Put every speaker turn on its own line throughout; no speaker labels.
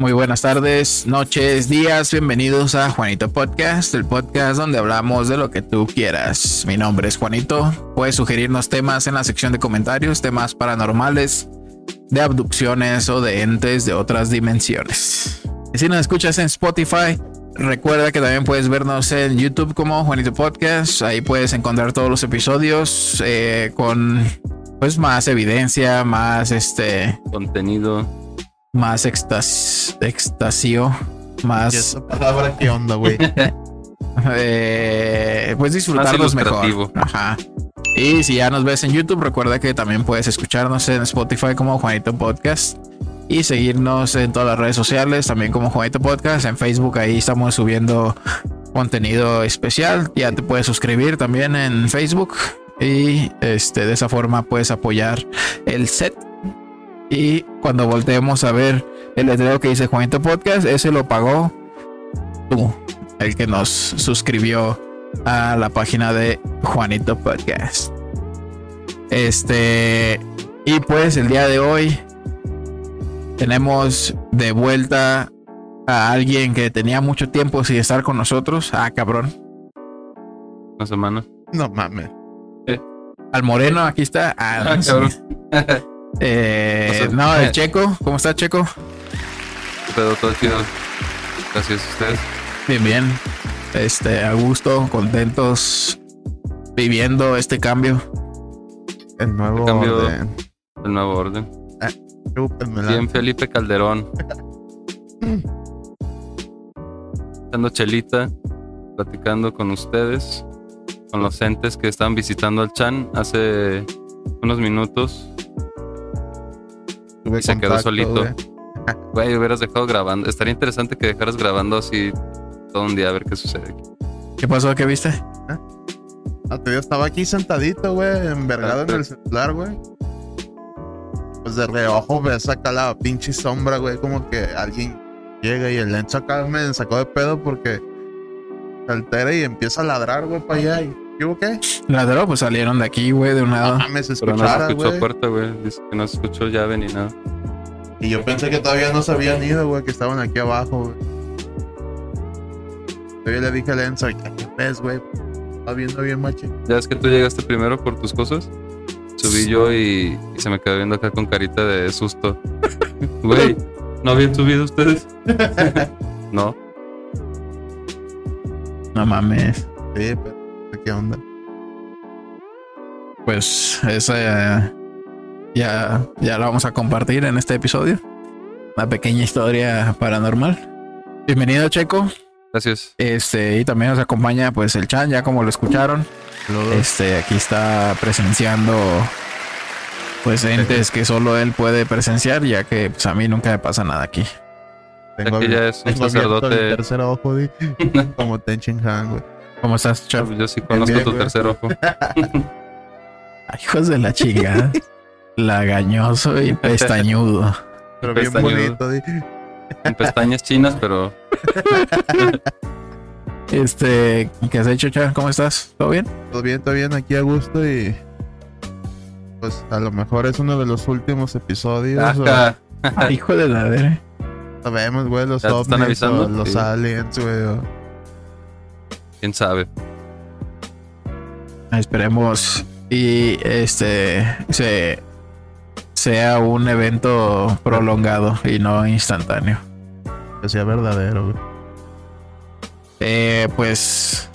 Muy buenas tardes, noches, días. Bienvenidos a Juanito Podcast, el podcast donde hablamos de lo que tú quieras. Mi nombre es Juanito. Puedes sugerirnos temas en la sección de comentarios, temas paranormales, de abducciones o de entes de otras dimensiones. Si nos escuchas en Spotify, recuerda que también puedes vernos en YouTube como Juanito Podcast. Ahí puedes encontrar todos los episodios eh, con pues más evidencia, más este
contenido,
más extas, extasio, más.
¿Y esa palabra qué onda, güey?
eh, pues disfrutarlos mejor. Ajá. Y si ya nos ves en YouTube, recuerda que también puedes escucharnos en Spotify como Juanito Podcast y seguirnos en todas las redes sociales, también como Juanito Podcast. En Facebook ahí estamos subiendo contenido especial. Ya te puedes suscribir también en Facebook y este de esa forma puedes apoyar el set. Y cuando volteemos a ver el letrero que dice Juanito Podcast, ese lo pagó tú, el que nos suscribió a la página de Juanito Podcast. Este, y pues el día de hoy tenemos de vuelta a alguien que tenía mucho tiempo sin estar con nosotros. Ah, cabrón.
Una semana.
No mames.
Al Moreno, aquí está. Ah,
Ah,
sí.
cabrón.
Eh, no, el Checo. ¿Cómo está, Checo?
¿Qué pedo? Todo chido. Gracias a ustedes.
Bien, bien. Este, a gusto, contentos, viviendo este cambio.
El nuevo
Cambio.
orden.
El nuevo orden.
Chúpenmela.
Bien, Felipe Calderón. Echando chelita, platicando con ustedes, con los entes que estaban visitando al Chan hace unos minutos.
Tuve
y se quedó solito.
güey.
Güey, hubieras dejado grabando. Estaría interesante que dejaras grabando así todo un día a ver qué sucede.
¿Qué pasó? ¿Qué viste?
Otro día estaba aquí sentadito, güey, envergado en el celular, güey. Pues de reojo ves acá la pinche sombra, güey, como que alguien llega y el lente acá me sacó de pedo porque se altera y empieza a ladrar, güey, para allá. Y, ¿Qué hubo qué?
Ladró, pues salieron de aquí, güey, de un
No
lado.
mames,
Pero no se escuchó
güey.
puerta, güey. Dice que no se escuchó llave ni nada.
Y yo pensé que todavía no se habían ido, güey, que estaban aquí abajo, güey. Yo le dije a Lenzo, ¿qué ves, güey? Está viendo bien machín.
Ya es que tú llegaste primero por tus cosas. Subí yo y, y se me quedó viendo acá con carita de susto. Güey, ¿no habían subido ustedes? no.
No mames.
Sí, pero ¿qué onda?
Pues esa eh, ya, ya la vamos a compartir en este episodio. Una pequeña historia paranormal. Bienvenido, Checo.
Gracias.
Este, y también nos acompaña pues el Chan, ya como lo escucharon. Este, aquí está presenciando pues entes que solo él puede presenciar, ya que pues, a mí nunca me pasa nada aquí.
Tengo,
Aquí ya
abier-
es un sacerdote.
el tercer ojo, como Tenchin Han, güey.
¿Cómo estás, Chan?
Yo sí conozco
bien,
tu
güey.
tercer ojo.
Ay, hijos de la chingada. Lagañoso y pestañudo.
Pero bien
Pestañudo.
bonito, di.
Con pestañas chinas, pero
Este, ¿qué has hecho, Chan? ¿Cómo estás? ¿Todo bien?
Todo bien, todo bien, aquí a gusto y... Pues a lo mejor es uno de los últimos episodios. o-
Ajá.
Ay, hijo de la verga.
sabemos, güey, los
¿Ya te están
ovnis o
avisando?
los
Sí.
aliens, güey. o-
quién sabe.
Esperemos y este se sea un evento prolongado y no instantáneo.
Que sea verdadero, güey.
Eh, pues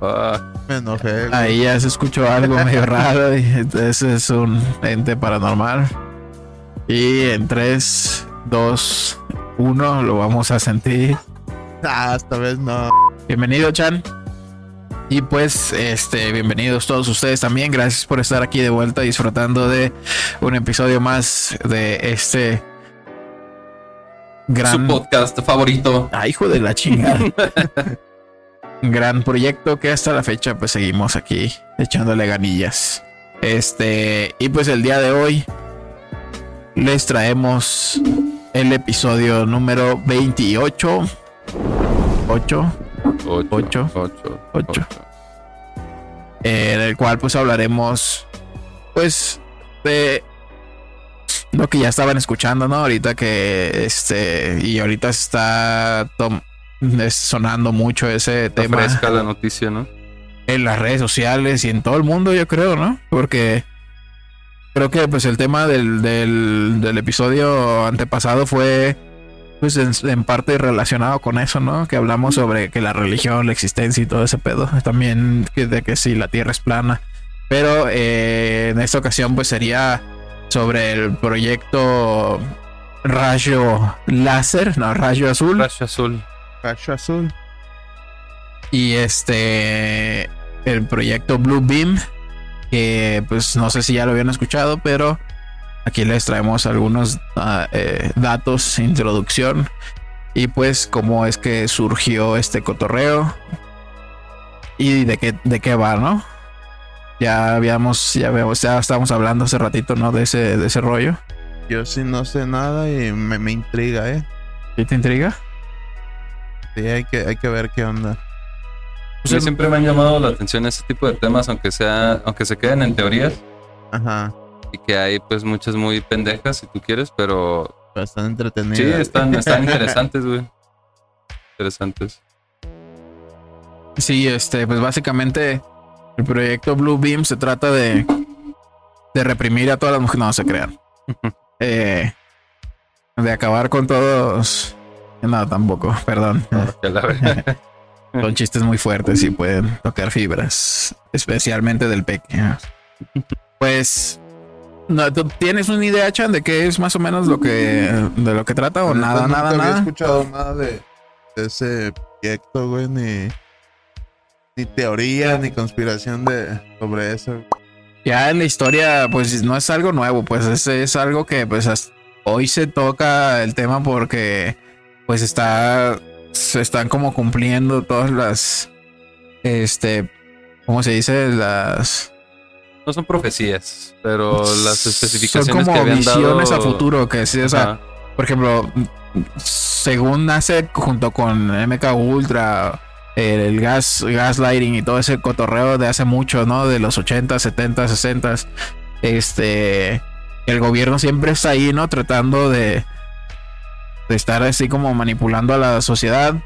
Ah,
Me enojé, güey.
ahí ya se escuchó algo medio raro y entonces es un ente paranormal. Y en 3, 2, 1 lo vamos a sentir.
Ah, esta vez no.
Bienvenido, Chan. Y pues, este, bienvenidos todos ustedes también. Gracias por estar aquí de vuelta disfrutando de un episodio más de este
su
gran.
podcast favorito.
Ah, hijo de la chingada. gran proyecto que hasta la fecha, pues seguimos aquí echándole ganillas. Este, y pues el día de hoy les traemos el episodio número 28. 8.
Ocho.
Ocho.
Ocho.
Ocho. eh, en el cual pues hablaremos pues de lo que ya estaban escuchando, ¿no? Ahorita que este y ahorita está sonando mucho ese
Está
tema
fresca la noticia, ¿no?
en las redes sociales y en todo el mundo, yo creo, ¿no? Porque creo que pues el tema del, del, del episodio antepasado fue pues en, en parte relacionado con eso, ¿no? Que hablamos sobre que la religión, la existencia y todo ese pedo. También que de que si la Tierra es plana. Pero eh, en esta ocasión pues sería sobre el proyecto Rayo Láser, no, Rayo Azul.
Rayo azul.
Cacho azul.
Y este, el proyecto Blue Beam, que pues no sé si ya lo habían escuchado, pero aquí les traemos algunos eh, datos, introducción y pues cómo es que surgió este cotorreo y de qué, de qué va, ¿no? Ya habíamos, ya habíamos, ya estábamos hablando hace ratito, ¿no? De ese, de ese rollo.
Yo sí no sé nada y me, me intriga, ¿eh?
¿Sí te intriga?
Sí, hay que, hay que ver qué onda.
Mí siempre me han llamado la atención ese tipo de temas, aunque sea, aunque se queden en teorías
Ajá.
Y que hay pues muchas muy pendejas si tú quieres, pero
Bastante entretenido.
sí están, están interesantes, güey. Interesantes.
Sí, este, pues básicamente el proyecto Blue Beam se trata de, de reprimir a todas las mujeres. No se crean. Eh, de acabar con todos. No, tampoco, perdón. Son chistes muy fuertes y pueden tocar fibras, especialmente del pequeño. Pues, no, ¿tú tienes una idea, Chan, de qué es más o menos lo que de lo que trata o
neta,
nada,
nunca
nada,
había
nada?
escuchado nada de, de ese proyecto, güey, ni, ni teoría, ni conspiración de sobre eso.
Ya en la historia, pues no es algo nuevo, pues es, es algo que pues hoy se toca el tema porque pues está, se están como cumpliendo todas las, este, ¿cómo se dice? Las...
No son profecías, pero las
Son
especificaciones
como
que habían
visiones
dado
a futuro, que sí, o sea,
Ajá.
por ejemplo, según nace junto con MK Ultra, el gas, gaslighting y todo ese cotorreo de hace mucho, ¿no? De los 80, 70, 60, este, el gobierno siempre está ahí, ¿no? Tratando de, de estar así como manipulando a la sociedad.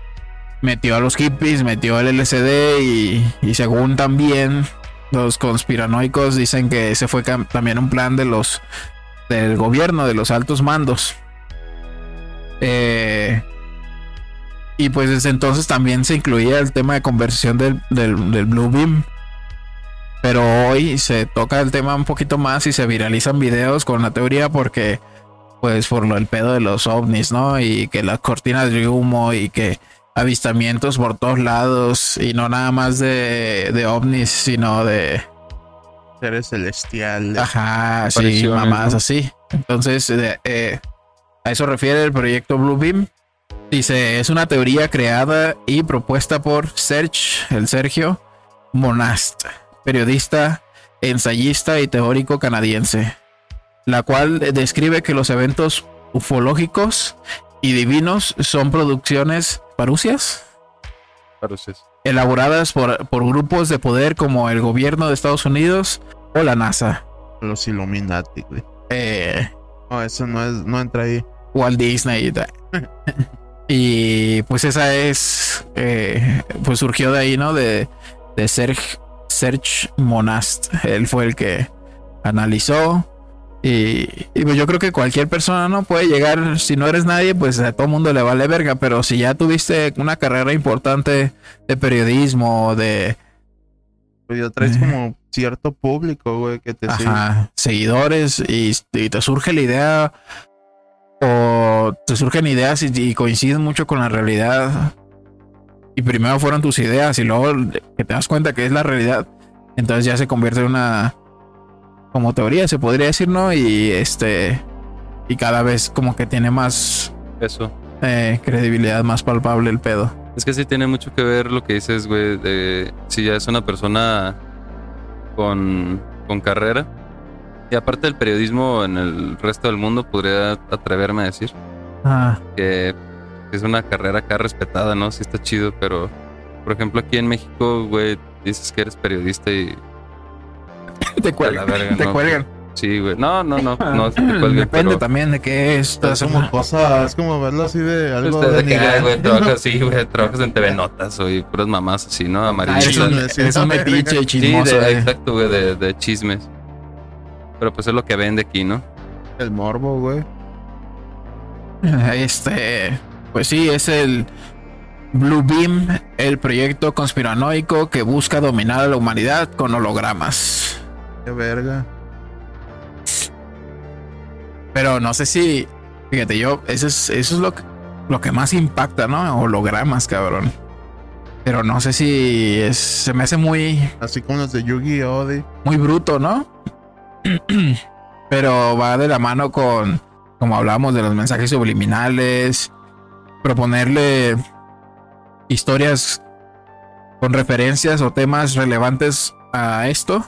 Metió a los hippies, metió el LCD y, y según también los conspiranoicos dicen que ese fue también un plan de los del gobierno, de los altos mandos. Eh, y pues desde entonces también se incluía el tema de conversión del, del, del Blue Beam. Pero hoy se toca el tema un poquito más y se viralizan videos con la teoría porque, pues, por lo el pedo de los ovnis, ¿no? Y que las cortinas de humo y que avistamientos por todos lados y no nada más de, de ovnis, sino de,
Seres celestiales.
Ajá, sí,
¿no?
así. Entonces, eh, eh, a eso refiere el proyecto Blue Beam. Dice, es una teoría creada y propuesta por Serge, el Sergio Monast, periodista, ensayista y teórico canadiense, la cual describe que los eventos ufológicos y divinos son producciones parucias elaboradas por, por grupos de poder como el gobierno de Estados Unidos o la NASA.
Los Illuminati, güey.
Eh,
No, eso no es, no entra ahí.
Walt Disney y tal. Y pues esa es, eh, pues surgió de ahí, ¿no? De, de Serge, Serge Monast. Él fue el que analizó. Y, y pues yo creo que cualquier persona no puede llegar, si no eres nadie, pues a todo mundo le vale verga, pero si ya tuviste una carrera importante de periodismo, de
Pero ya traes
Eh.
como cierto público, güey, que te sigue.
ajá, seguidores y, y te surge la idea o te surgen ideas y, y coinciden mucho con la realidad y primero fueron tus ideas y luego que te das cuenta que es la realidad entonces ya se convierte en una como teoría se podría decir no y este y cada vez como que tiene más
Eso.
eh, credibilidad más palpable el pedo
Es que sí tiene mucho que ver lo que dices, güey, de si ya es una persona con, con carrera. Y aparte del periodismo en el resto del mundo, podría atreverme a decir
ah,
que es una carrera acá respetada, ¿no? Sí está chido, pero por ejemplo aquí en México, güey, dices que eres periodista y
te cuelgan
verga,
te
¿no?
cuelgan
Sí, güey. No, no, no. no te cuelgue,
Depende
pero-
también de qué es.
Es como cosa, es como verlo así de algo
Usted de que, ay, güey, trabajas así, güey, trabajas en TV Notas, güey, puras mamás así, ¿no?
Ah,
Amarillistas.
eres un, metiche
verga.
Sí,
chismoso.
de-
eh.
exacto, güey, de, de chismes. Pero pues es lo que vende aquí, ¿no?
El morbo, güey.
Este, pues sí, es el Blue Beam, el proyecto conspiranoico que busca dominar a la humanidad con hologramas.
Qué verga.
Pero no sé si, fíjate, yo, eso es, eso es lo que, lo que más impacta, ¿no? Hologramas, cabrón. Pero no sé si es, se me hace muy,
Así como los de Yu-Gi-Oh! di.
muy bruto, ¿no? Pero va de la mano con, como hablamos, de los mensajes subliminales, proponerle historias con referencias o temas relevantes a esto.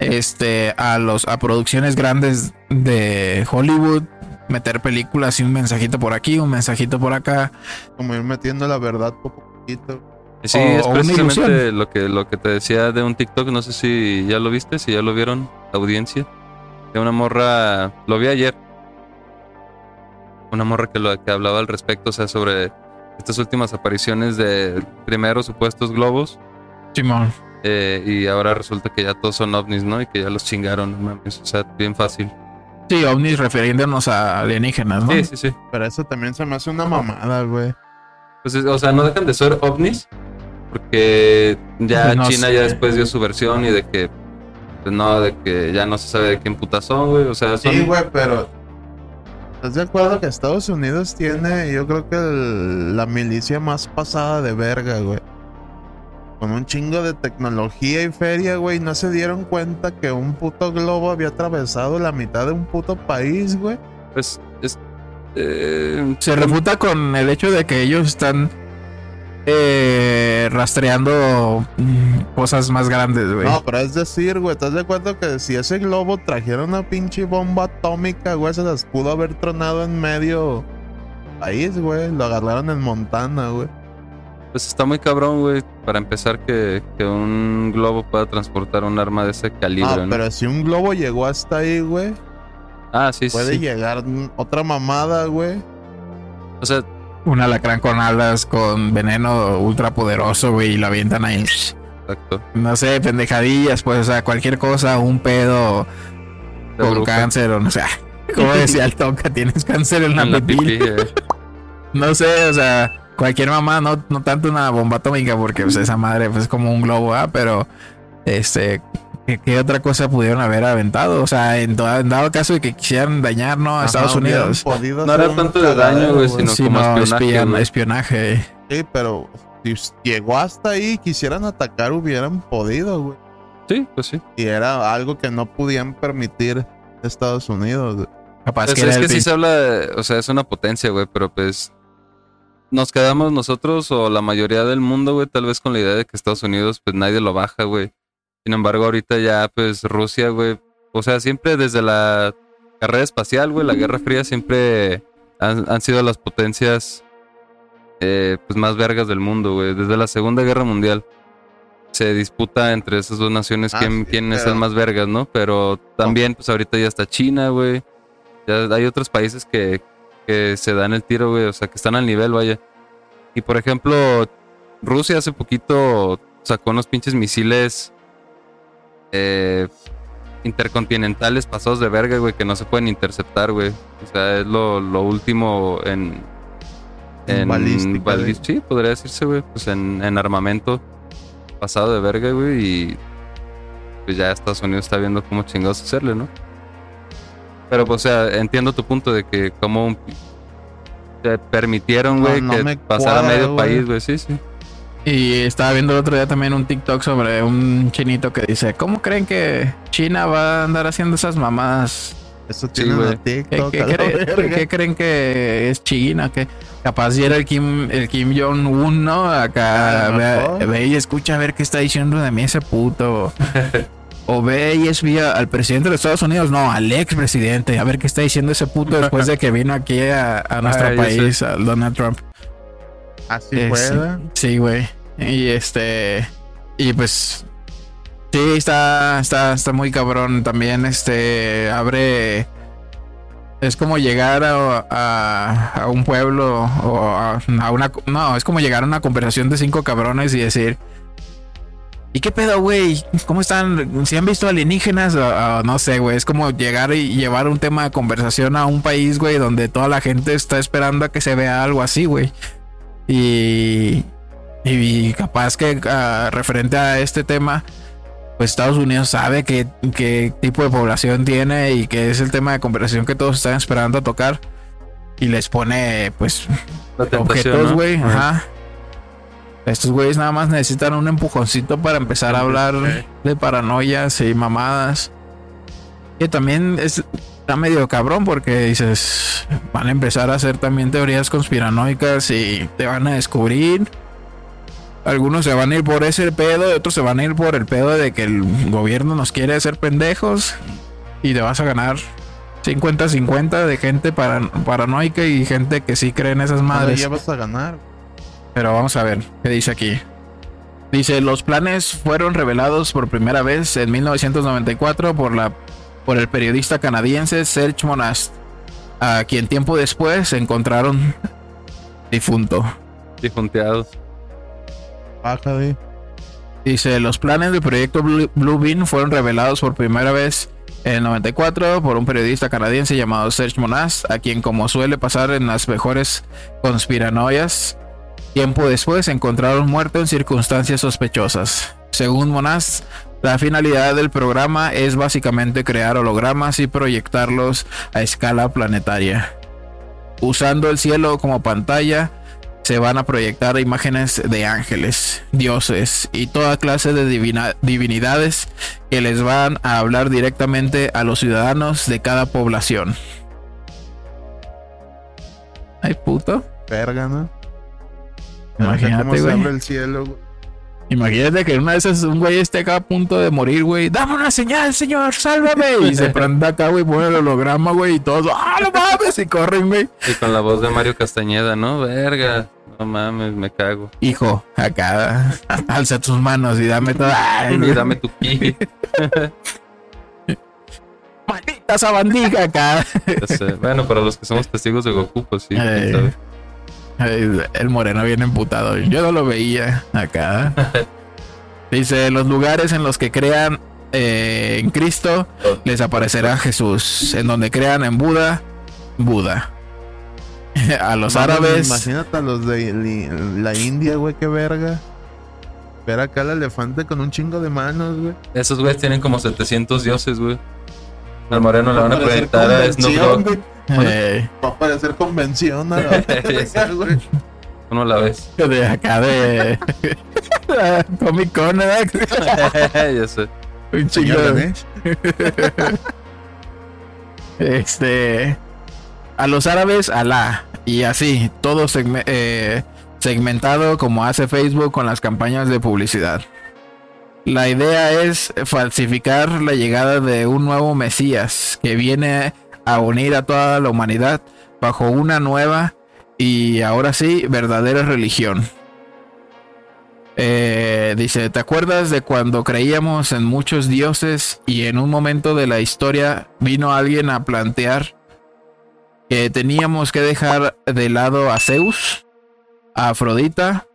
Este, a los, a producciones grandes de Hollywood, meter películas y un mensajito por aquí, un mensajito por acá.
Como ir metiendo la verdad poco a poquito.
Sí,
O-
es precisamente lo que, lo que te decía de un TikTok, no sé si ya lo viste, si ya lo vieron, audiencia. De una morra, lo vi ayer. Una morra que, lo, que hablaba al respecto, o sea, sobre estas últimas apariciones de primeros supuestos globos.
Simón.
Eh, y ahora resulta que ya todos son ovnis, ¿no? Y que ya los chingaron, no mames, o sea, bien fácil.
Sí, ovnis refiriéndonos a alienígenas, ¿no?
Sí, sí, sí.
Pero eso también se me hace una mamada, güey.
Pues, es- o sea, no dejan de ser ovnis, porque ya
Pues no
China
sé.
ya después dio su versión y de que, pues no, de que ya no se sabe de quién putas son, güey. O sea, son.
Sí, güey, pero. ¿Estás de acuerdo que Estados Unidos tiene, yo creo que el- la milicia más pasada de verga, güey? Con un chingo de tecnología y feria, güey. No se dieron cuenta que un puto globo había atravesado la mitad de un puto país, güey.
Pues es. eh,
se refuta con el hecho de que ellos están eh, rastreando mm, cosas más grandes, güey.
No, pero es decir, güey, ¿estás de acuerdo que si ese globo trajera una pinche bomba atómica, güey, se las pudo haber tronado en medio país, güey? Lo agarraron en Montana, güey.
Pues está muy cabrón, güey. Para empezar, que, que un globo pueda transportar un arma de ese calibre,
Ah,
¿no?
pero si un globo llegó hasta ahí, güey,
Ah, sí, sí.
puede
sí.
llegar mm, otra mamada, güey.
O sea,
Un alacrán con alas, con veneno ultra poderoso, güey, y lo avientan ahí.
exacto.
No sé, pendejadillas, pues, o sea, cualquier cosa, un pedo
De
con
bruja.
cáncer, o no sé. Como decía el toca, tienes cáncer en la
En la
pipí.
pipí, eh.
No sé, o sea, cualquier mamá, no, no tanto una bomba atómica, porque pues, esa madre pues, es como un globo, ¿ah? Pero, este, ¿qué, qué otra cosa pudieron haber aventado? O sea, en, dado caso de que quisieran dañar, ¿no? A Estados
hubieran
Unidos.
No era tanto de daño, güey, sino-
Sí,
como
no,
espionaje.
Sí, pero si llegó hasta ahí y quisieran atacar, hubieran podido, güey.
Sí, pues sí.
Y era algo que no podían permitir Estados Unidos, güey.
Capaz
Pues
que
es que sí se habla, de- o sea, es una potencia, güey, pero pues nos quedamos nosotros o la mayoría del mundo, güey, tal vez con la idea de que Estados Unidos, pues nadie lo baja, güey. Sin embargo, ahorita ya, pues Rusia, güey, o sea, siempre desde la carrera espacial, güey, la Guerra Fría, siempre han, han sido las potencias, eh, pues más vergas del mundo, güey. Desde la Segunda Guerra Mundial se disputa entre esas dos naciones
Ah,
quién,
sí,
quién es
pero-
el más vergas, ¿no? Pero también, pues ahorita ya está China, güey. Ya hay otros países que, que se dan el tiro, güey. O sea, que están al nivel, vaya. Y por ejemplo, Rusia hace poquito sacó unos pinches misiles eh, intercontinentales pasados de verga, güey, que no se pueden interceptar, güey. O sea, es lo, lo último en.
En balística,
sí, podría decirse, güey. Pues en, en armamento pasado de verga, güey. Y pues ya Estados Unidos está viendo cómo chingados hacerle, ¿no? Pero, pues, o sea, entiendo tu punto de que como un- te permitieron,
No,
güey,
no
que
me
pasara
cuadra,
medio país, güey, sí, sí.
Y estaba viendo el otro día también un TikTok sobre un chinito que dice, ¿cómo creen que China va a andar haciendo esas mamadas?
Eso tiene
¿Qué,
TikTok.
qué
la
creen,
verga.
qué creen que es China? Que capaz si era el Kim, el Kim Jong-un, ¿no? Acá
A lo
ve,
mejor.
ve y escucha a ver qué está diciendo de mí ese puto. O ve y espía al presidente de Estados Unidos, no, al expresidente, a ver qué está diciendo ese puto después de que vino aquí a, a nuestro país, al Donald Trump.
Así
Eh, sí. güey. Y este. Y pues. Sí, está, está, está muy cabrón. También este abre. Es como llegar a, a- a un pueblo o a, a una. No, es como llegar a una conversación de cinco cabrones y decir. ¿Y qué pedo, güey? ¿Cómo están? ¿Si han visto alienígenas? O- o no sé, güey. Es como llegar y llevar un tema de conversación a un país, güey, donde toda la gente está esperando a que se vea algo así, güey. Y, y capaz que ah, referente a este tema, pues Estados Unidos sabe qué, qué tipo de población tiene y que es el tema de conversación que todos están esperando a tocar. Y les pone, pues, objetos, güey.
Ajá.
Estos güeyes nada más necesitan un empujoncito para empezar a hablar de paranoias y mamadas. Que también es, está medio cabrón porque dices, van a empezar a hacer también teorías conspiranoicas y te van a descubrir. Algunos se van a ir por ese pedo y otros se van a ir por el pedo de que el gobierno nos quiere hacer pendejos y te vas a ganar 50-50 de gente paran- paranoica y gente que sí cree en esas
Madre,
madres.
ya vas a ganar.
Pero vamos a ver qué dice aquí. Dice, los planes fueron revelados por primera vez en 1994 por, la, por el periodista canadiense Serge Monast, a quien tiempo después encontraron difunto.
Difunteados.
Baja de.
Dice, los planes del proyecto Blue, Beam fueron revelados por primera vez en el 94 por un periodista canadiense llamado Serge Monast, a quien como suele pasar en las mejores conspiranoias, tiempo después encontraron muerto en circunstancias sospechosas. Según Monast, la finalidad del programa es básicamente crear hologramas y proyectarlos a escala planetaria. Usando el cielo como pantalla, se van a proyectar imágenes de ángeles, dioses y toda clase de divina- divinidades que les van a hablar directamente a los ciudadanos de cada población. Ay, puto.
Verga. Cómo
Imagínate,
se abre
güey.
el cielo, güey.
Imagínate que una de esas un güey esté acá a punto de morir, güey. Dame una señal, señor, sálvame. Y se prende acá, güey, pone el holograma, güey, y todos, ¡ah, no mames! Y corren, güey.
Y con la voz de Mario Castañeda, ¿no? Verga. No mames, me cago.
Hijo, acá, alza tus manos y dame toda. Ay,
Y dame tu ki.
Maldita sabandija acá.
Bueno, para los que somos testigos de Goku, pues sí.
Ay, El moreno viene emputado. Yo no lo veía acá. Dice, los lugares en los que crean eh, en Cristo, les aparecerá Jesús. En donde crean en Buda, Buda. A los árabes,
Imagínate a los de la India, güey, qué verga. Ver acá al elefante con un chingo de manos, güey.
Esos güeyes tienen como 700 dioses, güey. Al moreno le van a proyectar a Snoop Dogg.
Eh,
Va a parecer convención, a la verga, güey.
¿Cómo la ves?
de acá de Comic Con,
ya sé.
Un
Ganesh.
Este. A los árabes, Alá. Y así, todo segme- eh, segmentado como hace Facebook con las campañas de publicidad. La idea es falsificar la llegada de un nuevo Mesías que viene a unir a toda la humanidad bajo una nueva y ahora sí verdadera religión. Eh, dice, ¿te acuerdas de cuando creíamos en muchos dioses y en un momento de la historia vino alguien a plantear que teníamos que dejar de lado a Zeus, a Afrodita,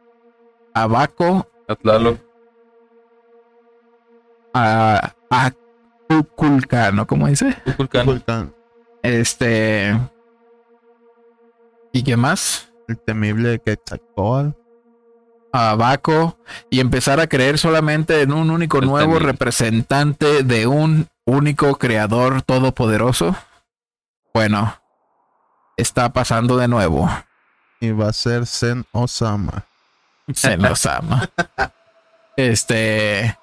a Baco, a, a Kukulcano, ¿cómo dice?
Kukulkan.
Este... ¿Y qué más?
El temible Quetzalcóatl.
a Baco y empezar a creer solamente en un único
El
nuevo
temible.
representante de un único creador todopoderoso? Bueno, está pasando de nuevo.
Y va a ser Zen Osama.
Se nos ama. Este,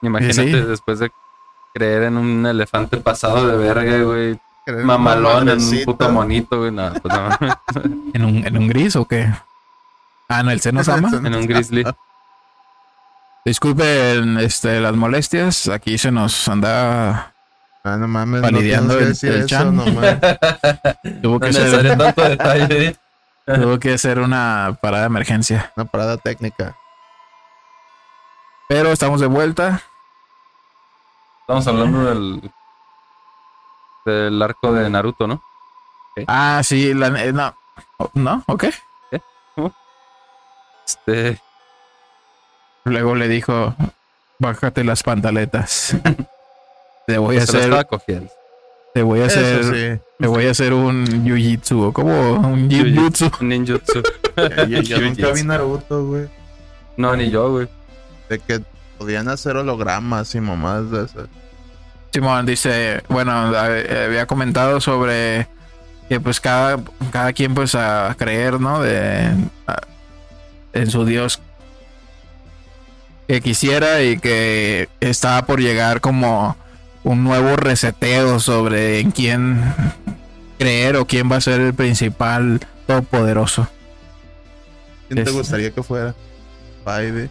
Imagínate
Sí.
después de creer en un elefante pasado de verga, güey. Mamalón en un puto monito, güey. No, pues no.
¿en un, en un gris o qué? Ah, no, el se nos ama.
en un grizzly.
Disculpen este, las molestias. Aquí se nos anda.
Ah, no mames, no
el- el
eso
chan.
nomás.
Tuvo
No
que,
es
ser,
necesario tanto detalle. ¿eh?
tuvo que ser una parada de emergencia.
Una parada técnica.
Pero estamos de vuelta.
Estamos hablando del. del arco de Naruto, ¿no?
Ah, sí, la, eh, no. ¿No? ¿Ok?
Este.
Luego le dijo, bájate las pantaletas. Te voy a
pues
hacer,
estaba cogiendo.
te voy a
Eso
hacer,
sí.
te voy a hacer un jiu-jitsu, o como un jiu-jitsu.
Ninjutsu.
Yo, nunca vi Naruto, güey.
No, ni yo, güey.
De que podían hacer hologramas y mamadas de esas.
Simón dice, bueno, hab- había comentado sobre que pues cada, cada quien pues a creer, ¿no? De, a- en su Dios que quisiera y que estaba por llegar como un nuevo reseteo sobre en quién creer o quién va a ser el principal todopoderoso.
¿Quién te gustaría que fuera? Spidey.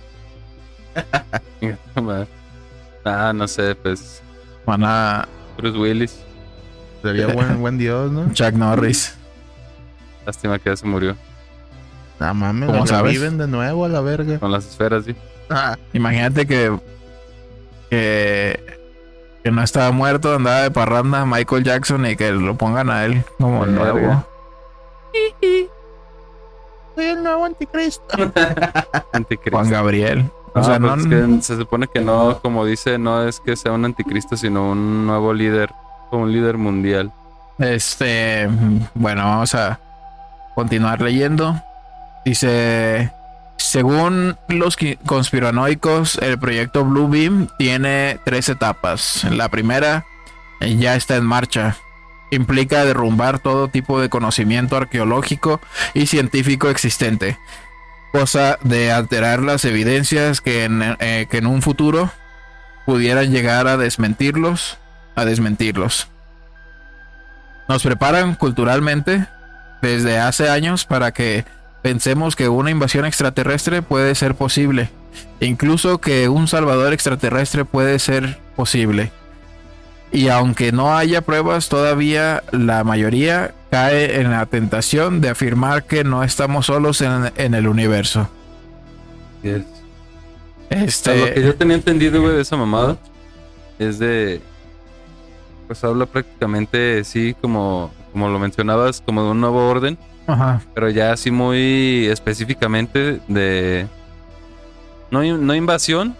ah, no sé, pues.
Van a
Bruce Willis.
Sería buen, buen dios, ¿no?
Chuck Norris.
Lástima que ya se murió.
No mames,
¿Cómo sabes?
reviven de nuevo a la verga.
Con las esferas, sí.
Ah,
Imagínate que, que que no estaba muerto, andaba de parranda Michael Jackson y que lo pongan a él como el
Verga.
nuevo.
soy el nuevo anticristo.
Anticristo.
Juan Gabriel. O sea,
pues
no,
es que se supone que no, como dice, no es que sea un anticristo, sino un nuevo líder, un líder mundial.
Este, bueno, vamos a continuar leyendo. Dice, según los conspiranoicos, el proyecto Blue Beam tiene tres etapas. La primera eh, ya está en marcha. Implica derrumbar todo tipo de conocimiento arqueológico y científico existente. Cosa de alterar las evidencias que en, eh, que en un futuro pudieran llegar a desmentirlos, a desmentirlos. Nos preparan culturalmente desde hace años para que pensemos que una invasión extraterrestre puede ser posible. Incluso que un salvador extraterrestre puede ser posible. Y aunque no haya pruebas todavía, la mayoría cae en la tentación de afirmar que no estamos solos en, en el universo.
Yes. Sea, lo que
Este,
yo tenía entendido, güey, de esa mamada es de. Pues habla prácticamente, sí, como, como lo mencionabas, como de un nuevo orden,
ajá,
pero ya así muy específicamente de. No, no invasión,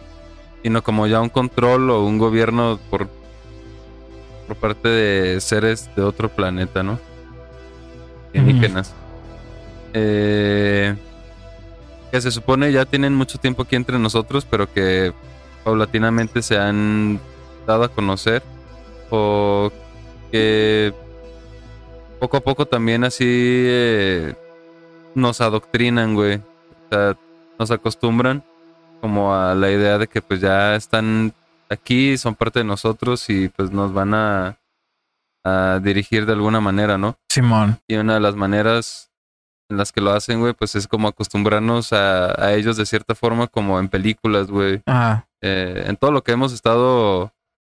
sino como ya un control o un gobierno por, por parte de seres de otro planeta, ¿no? Indígenas. Eh, que se supone ya tienen mucho tiempo aquí entre nosotros, pero que paulatinamente se han dado a conocer o que poco a poco también así eh, nos adoctrinan, güey. O sea, nos acostumbran como a la idea de que pues ya están aquí, son parte de nosotros y pues nos van a, a dirigir de alguna manera, ¿no?
Simón.
Y una de las maneras en las que lo hacen, güey, pues es como acostumbrarnos a, a ellos de cierta forma, como en películas, güey.
Ajá.
Eh, en todo lo que hemos estado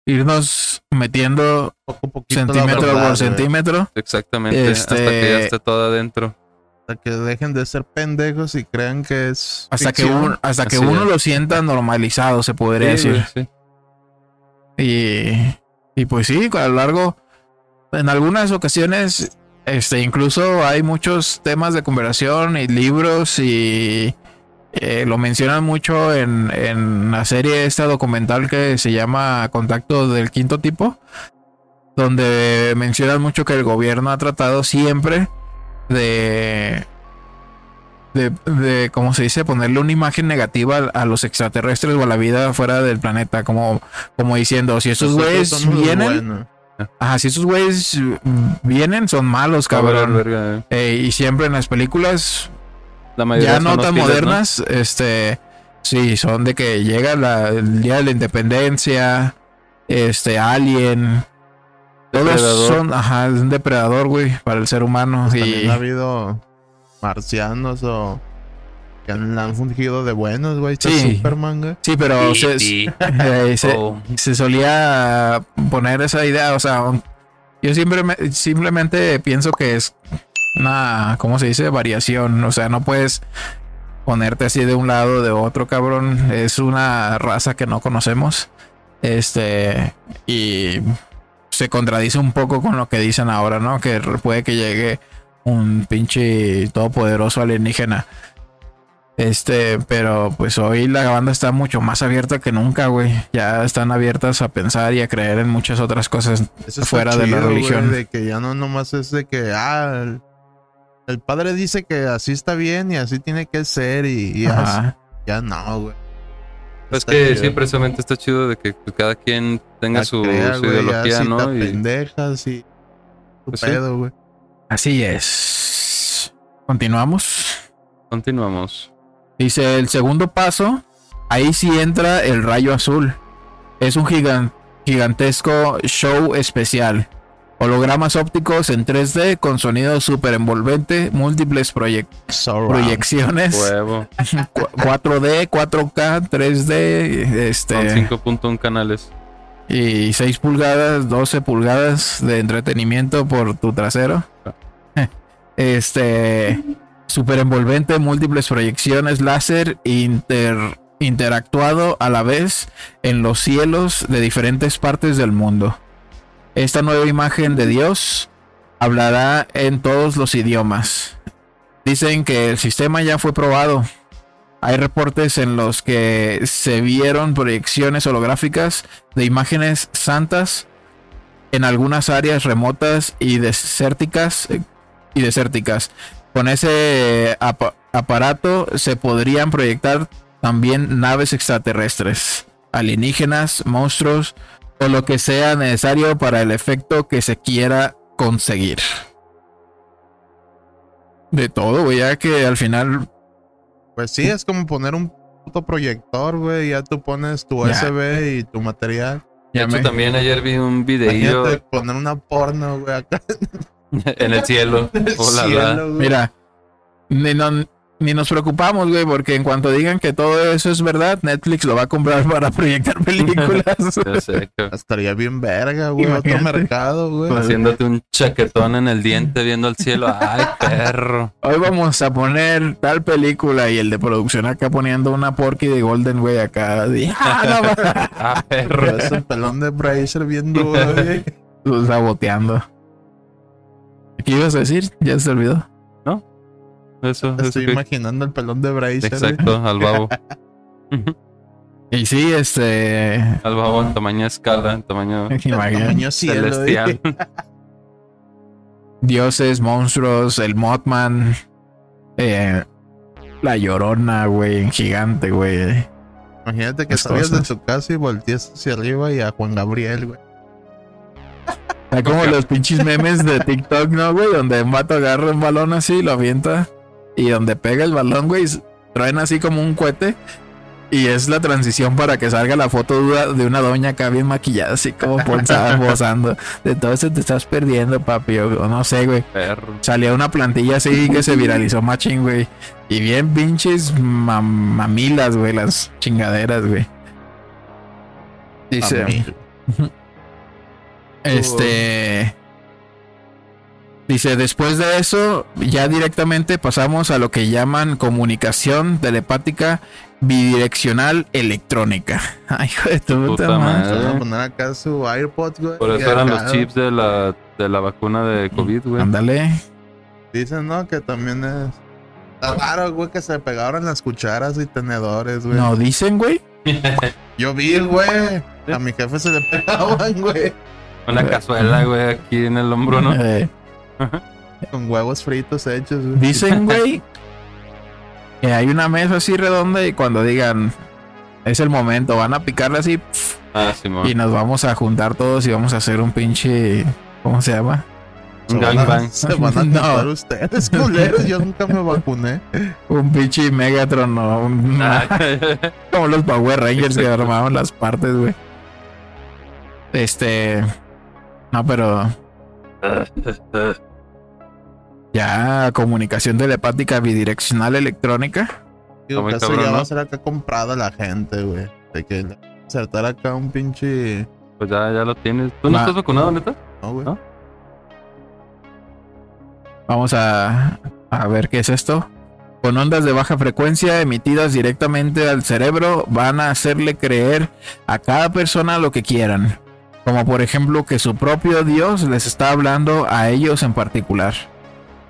Irnos metiendo
Poco a poquito
centímetro
verdad,
por centímetro.
exactamente hasta
Este-
que ya esté todo adentro.
Hasta que dejen de ser pendejos y crean que es.
Hasta que, un- hasta que
Así
uno
es.
lo sienta normalizado, se podría
Sí,
decir.
güey, sí.
Y, y pues sí, a lo largo, en algunas ocasiones, este, incluso hay muchos temas de conversación y libros y eh, lo mencionan mucho en, en la serie esta documental que se llama Contacto del Quinto Tipo, donde mencionan mucho que el gobierno ha tratado siempre de... De, de, ¿cómo se dice? Ponerle una imagen negativa a, a los extraterrestres o a la vida fuera del planeta, como, como diciendo, si estos güeyes vienen, ajá, si estos güeyes mm, vienen, son malos,
Cabrón, verga, eh.
Eh, y siempre en las películas
La mayoría
ya no tan modernas, este, sí, son de que llega la- el día de la independencia, este, Alien, todos
Depredador.
son, ajá, es un depredador, güey, para el ser humano.
Pues
Y,
ha habido marcianos o que han, han fungido de buenos, güey.
Sí.
Superman, güey.
sí, pero se, eh, se-
oh,
se solía poner esa idea, o sea, yo siempre me- simplemente pienso que es una, ¿cómo se dice? Variación, o sea, no puedes ponerte así de un lado de otro, cabrón. Es una raza que no conocemos. Este, y se contradice un poco con lo que dicen ahora, ¿no? Que puede que llegue un pinche todopoderoso alienígena. Este, pero pues hoy la banda está mucho más abierta que nunca, güey. Ya están abiertas a pensar y a creer en muchas otras cosas fuera de la religión.
de que ya no nomás es de que, ah, el, el padre dice que así está bien y así tiene que ser y, y ya, no, güey.
Es
Está
que
chido.
sí, precisamente está chido de que cada quien tenga su,
crea,
su ideología, ¿no? Y
pendejas y tu
Pues
pedo, güey.
Así es. Continuamos.
continuamos.
Dice el segundo paso. Ahí sí entra el rayo azul. Es un gigan- gigantesco show especial. Hologramas ópticos en 3D con sonido súper envolvente, múltiples proyec-
Surround.
proyecciones,
Huevo.
cu- 4D, 4K, 3D,
Con
este,
5.1 canales.
Y 6 pulgadas, 12 pulgadas de entretenimiento por tu trasero. Este, super envolvente, múltiples proyecciones láser inter, interactuado a la vez en los cielos de diferentes partes del mundo. Esta nueva imagen de Dios hablará en todos los idiomas. Dicen que el sistema ya fue probado. Hay reportes en los que se vieron proyecciones holográficas de imágenes santas en algunas áreas remotas y desérticas eh, y desérticas. Con ese apa- aparato se podrían proyectar también naves extraterrestres, alienígenas, monstruos o lo que sea necesario para el efecto que se quiera conseguir. De todo, ya que al final
Pues sí, es como poner un puto proyector, güey. Ya tú pones tu
Ya.
USB y tu material.
De
Ya
hecho,
me-
también ayer vi un
Imagínate poner una porno, güey, acá
en el cielo.
en el
Hola,
cielo.
Mira, ni, no- ni nos preocupamos, güey, porque en cuanto digan que todo eso es verdad, Netflix lo va a comprar para proyectar películas.
Ya sé, que-
Estaría bien verga, güey. Otro mercado, güey.
Haciéndote un chaquetón en el diente viendo al cielo. Ay, perro.
Hoy vamos a poner tal película y el de producción acá poniendo una porky de Golden, güey, acá. Y, ah, no.
Ah, perro.
Ese pelón de Bracer viendo, güey.
Lo saboteando. ¿Qué ibas a decir? Ya se olvidó.
Eso, eso
Estoy
que-
imaginando el pelón de Bracer.
Exacto, al babo.
Y sí, este.
Al babo en tamaño escala, en tamaño
cielo,
celestial.
güey.
Dioses, monstruos, el Mothman. eh, la llorona, güey, en gigante, güey.
Imagínate que
Las
salgas de tu casa y volteas hacia arriba y a Juan Gabriel, güey.
Está como los pinches memes de TikTok, ¿no, güey? Donde un vato agarra un balón así, lo avienta. Y donde pega el balón, güey, traen así como un cohete. Y es la transición para que salga la foto de de una doña acá bien maquillada, así como posando. De todo eso te estás perdiendo, papi. O no sé, güey.
Perro.
Salía una plantilla así que se viralizó machín, güey. Y bien pinches mam- mamilas, güey, las chingaderas, güey. Dice. Este. Dice, después de eso, ya directamente pasamos a lo que llaman comunicación telepática bidireccional electrónica. Ay, hijo de tu puta,
Puta
madre.
Se van a
madre.
poner acá su AirPods, güey.
Por eso eran
acá
los chips de la, de la vacuna de COVID, güey.
Ándale.
Dicen, ¿no? Que también es. Está raro, güey, que se pegaron las cucharas y tenedores, güey.
No dicen, güey.
Yo vi, güey. A mi jefe se le pegaban, güey.
Una cazuela, güey, aquí en el hombro, ¿no?
Con huevos fritos hechos, güey.
dicen, güey, que hay una mesa así redonda y cuando digan es el momento, van a picarle así pf,
Ah,
y nos vamos a juntar todos y vamos a hacer un pinche. ¿Cómo se llama?
Un gangbang.
Se van a
No.
ustedes, culeros. Yo nunca me vacuné.
Un pinche Megatron o un-
Ah,
como los Power Rangers que armaban las partes, güey. Este. No, pero ya comunicación telepática bidireccional electrónica.
Digo, que eso
cabrón,
ya va
¿no?
a ser acá comprada la gente, güey. De que insertar acá un pinche.
Pues ya, ya lo tienes. ¿Tú no
Va.
estás vacunado, neta?
No, güey.
¿No?
Vamos a, a ver qué es esto. con ondas de baja frecuencia emitidas directamente al cerebro van a hacerle creer a cada persona lo que quieran, como por ejemplo que su propio Dios les está hablando a ellos en particular.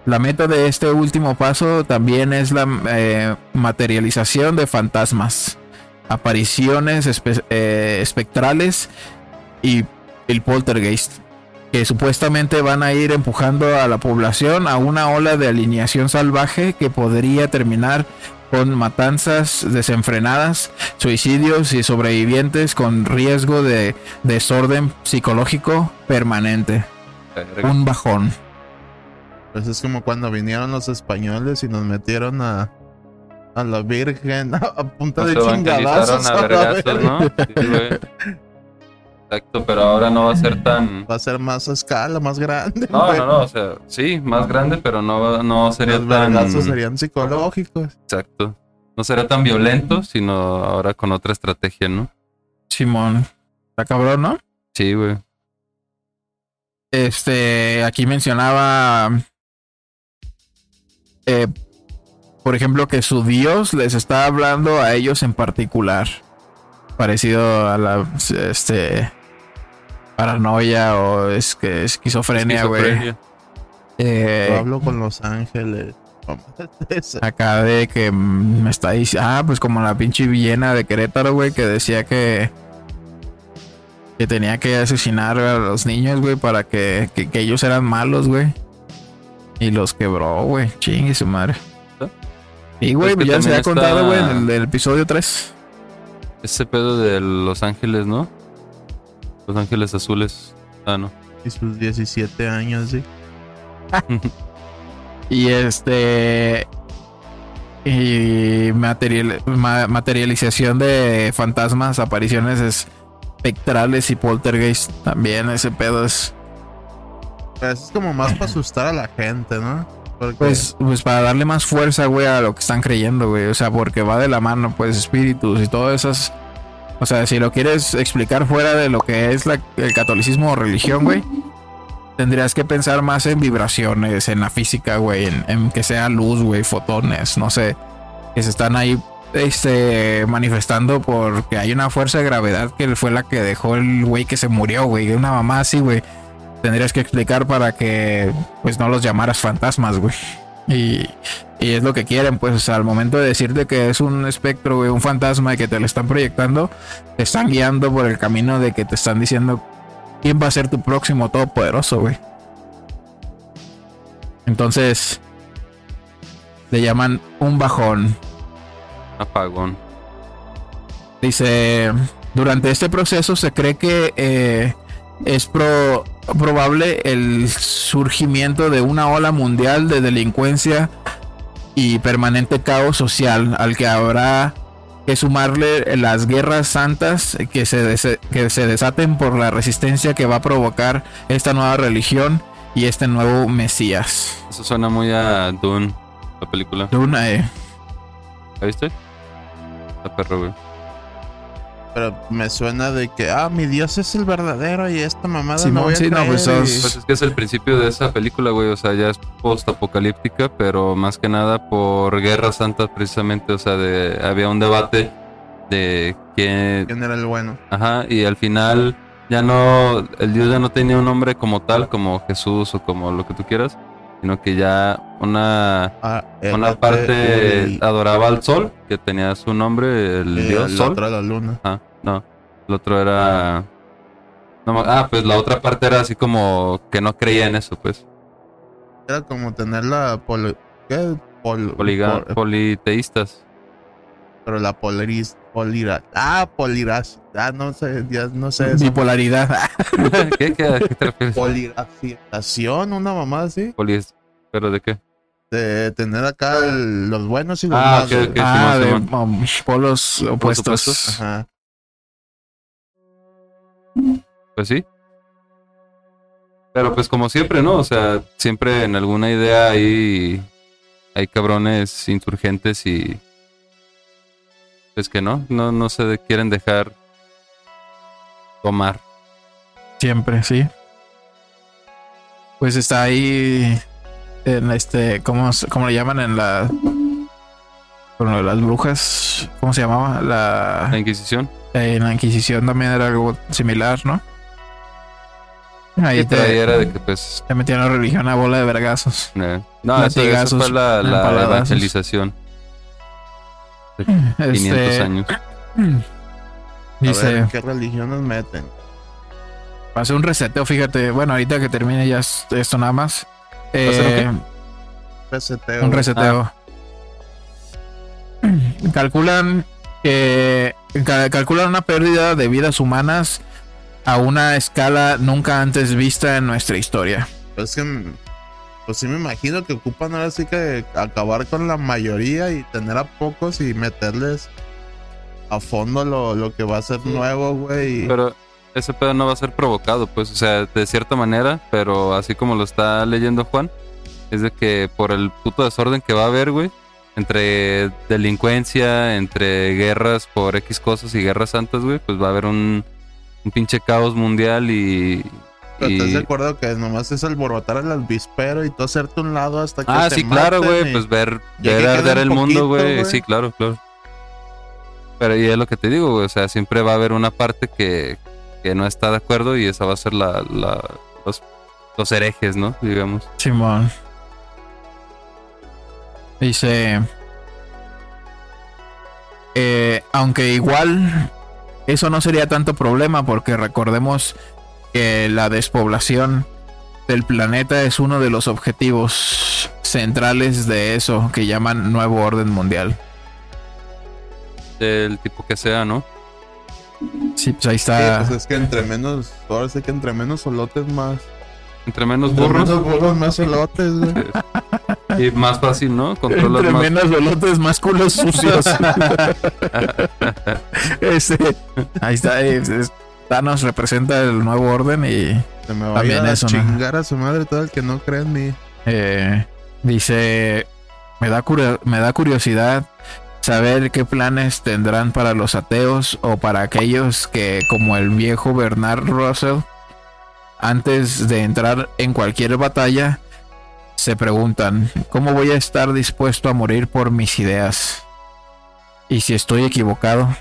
La meta de este último paso también es la eh, materialización de fantasmas, apariciones eh, espectrales y el poltergeist, que supuestamente van a ir empujando a la población a una ola de alineación salvaje que podría terminar con matanzas desenfrenadas, suicidios y sobrevivientes con riesgo de desorden psicológico permanente. Un bajón.
Pues es como cuando vinieron los españoles y nos metieron a, a la Virgen a, punta
Nos
de chingadazos.
a vergazos,
verga.
¿no? Sí. Exacto, pero ahora no va a ser tan.
Va a ser más a escala, más grande.
No,
güey.
no, no, o sea, sí, más grande, pero no, no sería
Los
tan.
vergazos serían psicológicos.
Exacto. No sería tan violento, sino ahora con otra estrategia, ¿no?
Simón. Está cabrón, ¿no?
Sí, güey.
Este, aquí mencionaba, eh, por ejemplo, que su Dios les está hablando a ellos en particular, parecido a la, este, paranoia o es que esquizofrenia, güey. Eh,
Yo hablo con los ángeles.
Acá de que me está diciendo, ah, pues como la pinche villena de Querétaro, güey, que decía que que tenía que asesinar a los niños, güey, para que, que, que ellos eran malos, güey. Y los quebró, güey. Chingue su madre.
¿Ah?
Y, güey,
Es que
ya se ha contado, güey, en el, del episodio 3.
Ese pedo de Los Ángeles, ¿no? Los Ángeles Azules. Ah, no.
Y sus 17 años, sí.
Y este. Y material, ma- materialización de fantasmas, apariciones espectrales y poltergeist. También ese pedo es.
Pues es como más para asustar a la gente, ¿no? Porque
Pues, pues para darle más fuerza, güey, a lo que están creyendo, güey. O sea, porque va de la mano, pues, espíritus y todas esas. O sea, si lo quieres explicar fuera de lo que es la- el catolicismo o religión, güey, tendrías que pensar más en vibraciones, en la física, güey, en, en que sea luz, güey, fotones, no sé, que se están ahí este, manifestando porque hay una fuerza de gravedad que fue la que dejó el güey que se murió, güey, una mamá así, güey. Tendrías que explicar para que, pues, no los llamaras fantasmas, güey. Y, y es lo que quieren, pues, o sea, al momento de decirte que es un espectro, güey, un fantasma y que te lo están proyectando, te están guiando por el camino de que te están diciendo quién va a ser tu próximo todopoderoso, güey. Entonces, le llaman un bajón.
Apagón.
Dice, durante este proceso se cree que eh, es pro- probable el surgimiento de una ola mundial de delincuencia y permanente caos social al que habrá que sumarle las guerras santas que se, que se desaten por la resistencia que va a provocar esta nueva religión y este nuevo Mesías.
Eso suena muy a Dune, la película.
Una, eh,
¿La viste? La perro, güey.
Pero me suena de que, ah, mi Dios es el verdadero y esta mamada
Simón,
no voy a
sí, no, pues,
y-
Pues es que es el principio de esa película, güey. O sea, ya es post-apocalíptica, pero más que nada por Guerra Santa, precisamente. O sea, de, había un debate de quién.
¿Quién era el bueno?
Ajá, y al final ya no. El Dios ya no tenía un nombre como tal, como Jesús o como lo que tú quieras, sino que ya una.
Ah,
Una parte
el-
adoraba al sol, que tenía su nombre, el
y
dios
el
sol.
otro la luna.
Ajá, no. El otro era. no me- ah, pues la otra parte era así como que no creía en eso, pues.
Era como tener la poli... ¿Qué? Pol-
Poliga-
pol-
politeístas.
pero la polaris... Polira... Ah, poliras... Ah, no sé, ya no sé eso.
bipolaridad.
¿Qué? ¿Qué? ¿A qué te refieres?
Polarización, una mamá así.
Polis- ¿Pero de qué?
De tener acá el- los buenos y los
Ah,
malos.
ok, ok.
ah, de um, polos opuestos.
opuestos.
Ajá.
Pues sí. Pero pues como siempre, ¿no? O sea, siempre en alguna idea hay, hay cabrones insurgentes y pues que no, no, no se de- quieren dejar tomar.
Siempre, sí. Pues está ahí en este, ¿cómo, cómo le llaman en la de las brujas, ¿cómo se llamaba? La,
La Inquisición.
en la Inquisición también era algo similar, ¿no? Ahí
Y ahí era de
te,
que pues...
te metían la religión a bola de vergazos.
eh, No, eso, eso fue la, la evangelización. De 500
Este,
años.
A
Dice,
ver, ¿qué religiones meten?
pasé un reseteo, fíjate. Bueno, ahorita que termine ya es- esto nada más. Eh,
Reseteo.
un reseteo. Calculan que ca- calculan una pérdida de vidas humanas a una escala nunca antes vista en nuestra historia.
Es que, pues sí me imagino que ocupan ahora sí que acabar con la mayoría y tener a pocos y meterles a fondo lo, lo que va a ser nuevo, güey.
Pero ese pedo no va a ser provocado, pues, o sea, de cierta manera, pero así como lo está leyendo Juan, es de que por el puto desorden que va a haber, güey, entre delincuencia, entre guerras por X cosas y guerras santas, güey, pues va a haber un, un pinche caos mundial y...
Pero ¿Estás
y-
de acuerdo que nomás es alborotar al avispero y tú hacerte un lado hasta que
Ah,
te
sí, claro, güey,
y-
pues ver, ver arder el
un
mundo, güey. sí, claro, claro. Pero y es lo que te digo, güey, o sea, siempre va a haber una parte que, que no está de acuerdo y esa va a ser la, la- los, los herejes, ¿no? Digamos.
Simón. Dice. eh, aunque igual eso no sería tanto problema porque recordemos que la despoblación del planeta es uno de los objetivos centrales de eso que llaman nuevo orden mundial.
Del tipo que sea, ¿no?
Sí, pues ahí
Sí,
está.
pues es que entre menos, ahora sí que entre menos solotes más.
Entre menos
Entre
burros
menos burros más solotes, güey.
y más fácil, ¿no? Controlas
Entre
más.
menos bolotes, más culos sucios. Ese, ahí está. eh, es- Thanos representa el nuevo orden y
Se me va a
También
ir a
eso, ¿no?
chingar a su madre todo el que no cree en mí.
eh, dice, me da, curio- me da curiosidad saber qué planes tendrán para los ateos o para aquellos que, como el viejo Bernard Russell, antes de entrar en cualquier batalla, se preguntan, ¿cómo voy a estar dispuesto a morir por mis ideas? Y si estoy equivocado,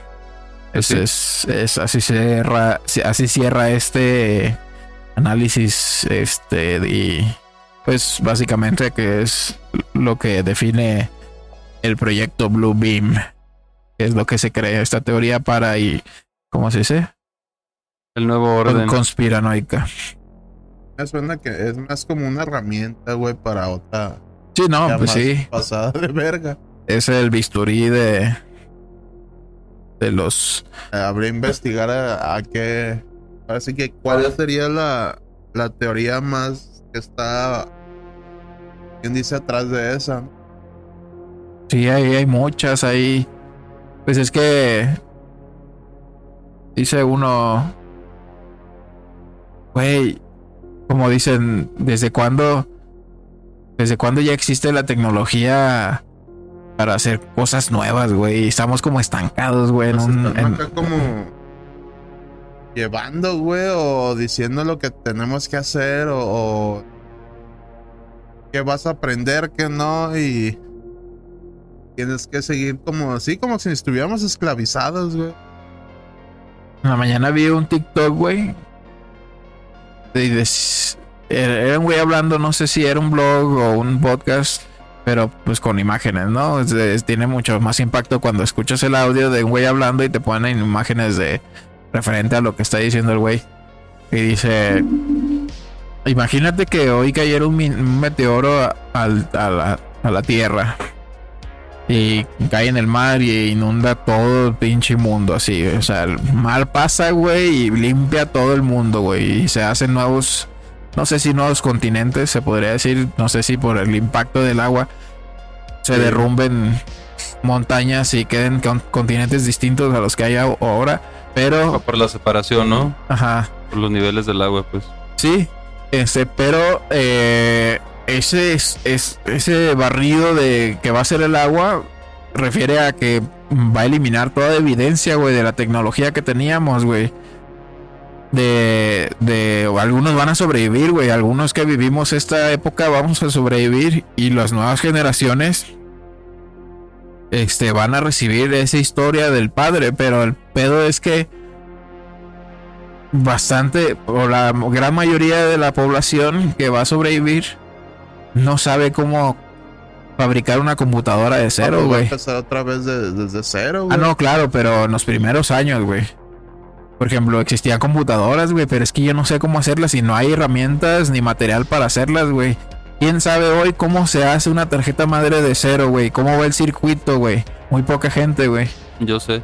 es,
Sí.
es- es- así cierra, así cierra este análisis, este y pues básicamente que es lo que define el proyecto Blue Beam, que es lo que se cree esta teoría para y ¿cómo se dice?
El nuevo orden.
Conspiranoica.
Me suena que es más como una herramienta, güey, para otra.
Sí, no, pues sí,
Pasada de verga.
es el bisturí de de los
habría que investigar a, a qué. Así que, ¿cuál sería la, la teoría más que está. ¿Quién dice atrás de esa?
Sí, hay, hay muchas ahí. Pues es que. Dice uno. Güey. Como dicen, ¿desde cuándo? ¿Desde cuándo ya existe la tecnología para hacer cosas nuevas, güey? Estamos como estancados, güey, en un.
están
en-
acá como. Llevando, güey, o diciendo lo que tenemos que hacer, o. o que vas a aprender, que no, y. Tienes que seguir como así, como si estuviéramos esclavizados, güey.
En la mañana vi un TikTok, güey. de- Era un güey hablando, no sé si era un blog o un podcast, pero pues con imágenes, ¿no? Tiene mucho más impacto cuando escuchas el audio de un güey hablando y te ponen imágenes de referente a lo que está diciendo el güey. Y dice, imagínate que hoy cayera un, un meteoro a la Tierra. Y cae en el mar y inunda todo el pinche mundo así. O sea, el mar pasa, güey, y limpia todo el mundo, güey. Y se hacen nuevos, no sé si nuevos continentes, se podría decir. No sé si por el impacto del agua se derrumben montañas y queden con- continentes distintos a los que hay ahora.
O
Pero,
por la separación, ¿no?
ajá,
Por los niveles del agua, pues.
Sí, este, pero eh, ese es, es- ese barrido de que va a ser el agua refiere a que va a eliminar toda evidencia, güey, de la tecnología que teníamos, güey. De, de algunos van a sobrevivir, güey. Algunos que vivimos esta época vamos a sobrevivir y las nuevas generaciones este, van a recibir esa historia del padre, pero el pedo es que bastante, o la gran mayoría de la población que va a sobrevivir no sabe cómo fabricar una computadora de cero, güey.
empezar otra vez de- desde cero,
Ah, no, claro, pero en los primeros años, güey. Por ejemplo, existían computadoras, güey, pero es que yo no sé cómo hacerlas y no hay herramientas ni material para hacerlas, güey. ¿Quién sabe hoy cómo se hace una tarjeta madre de cero, güey? ¿Cómo va el circuito, güey? Muy poca gente, güey.
Yo sé.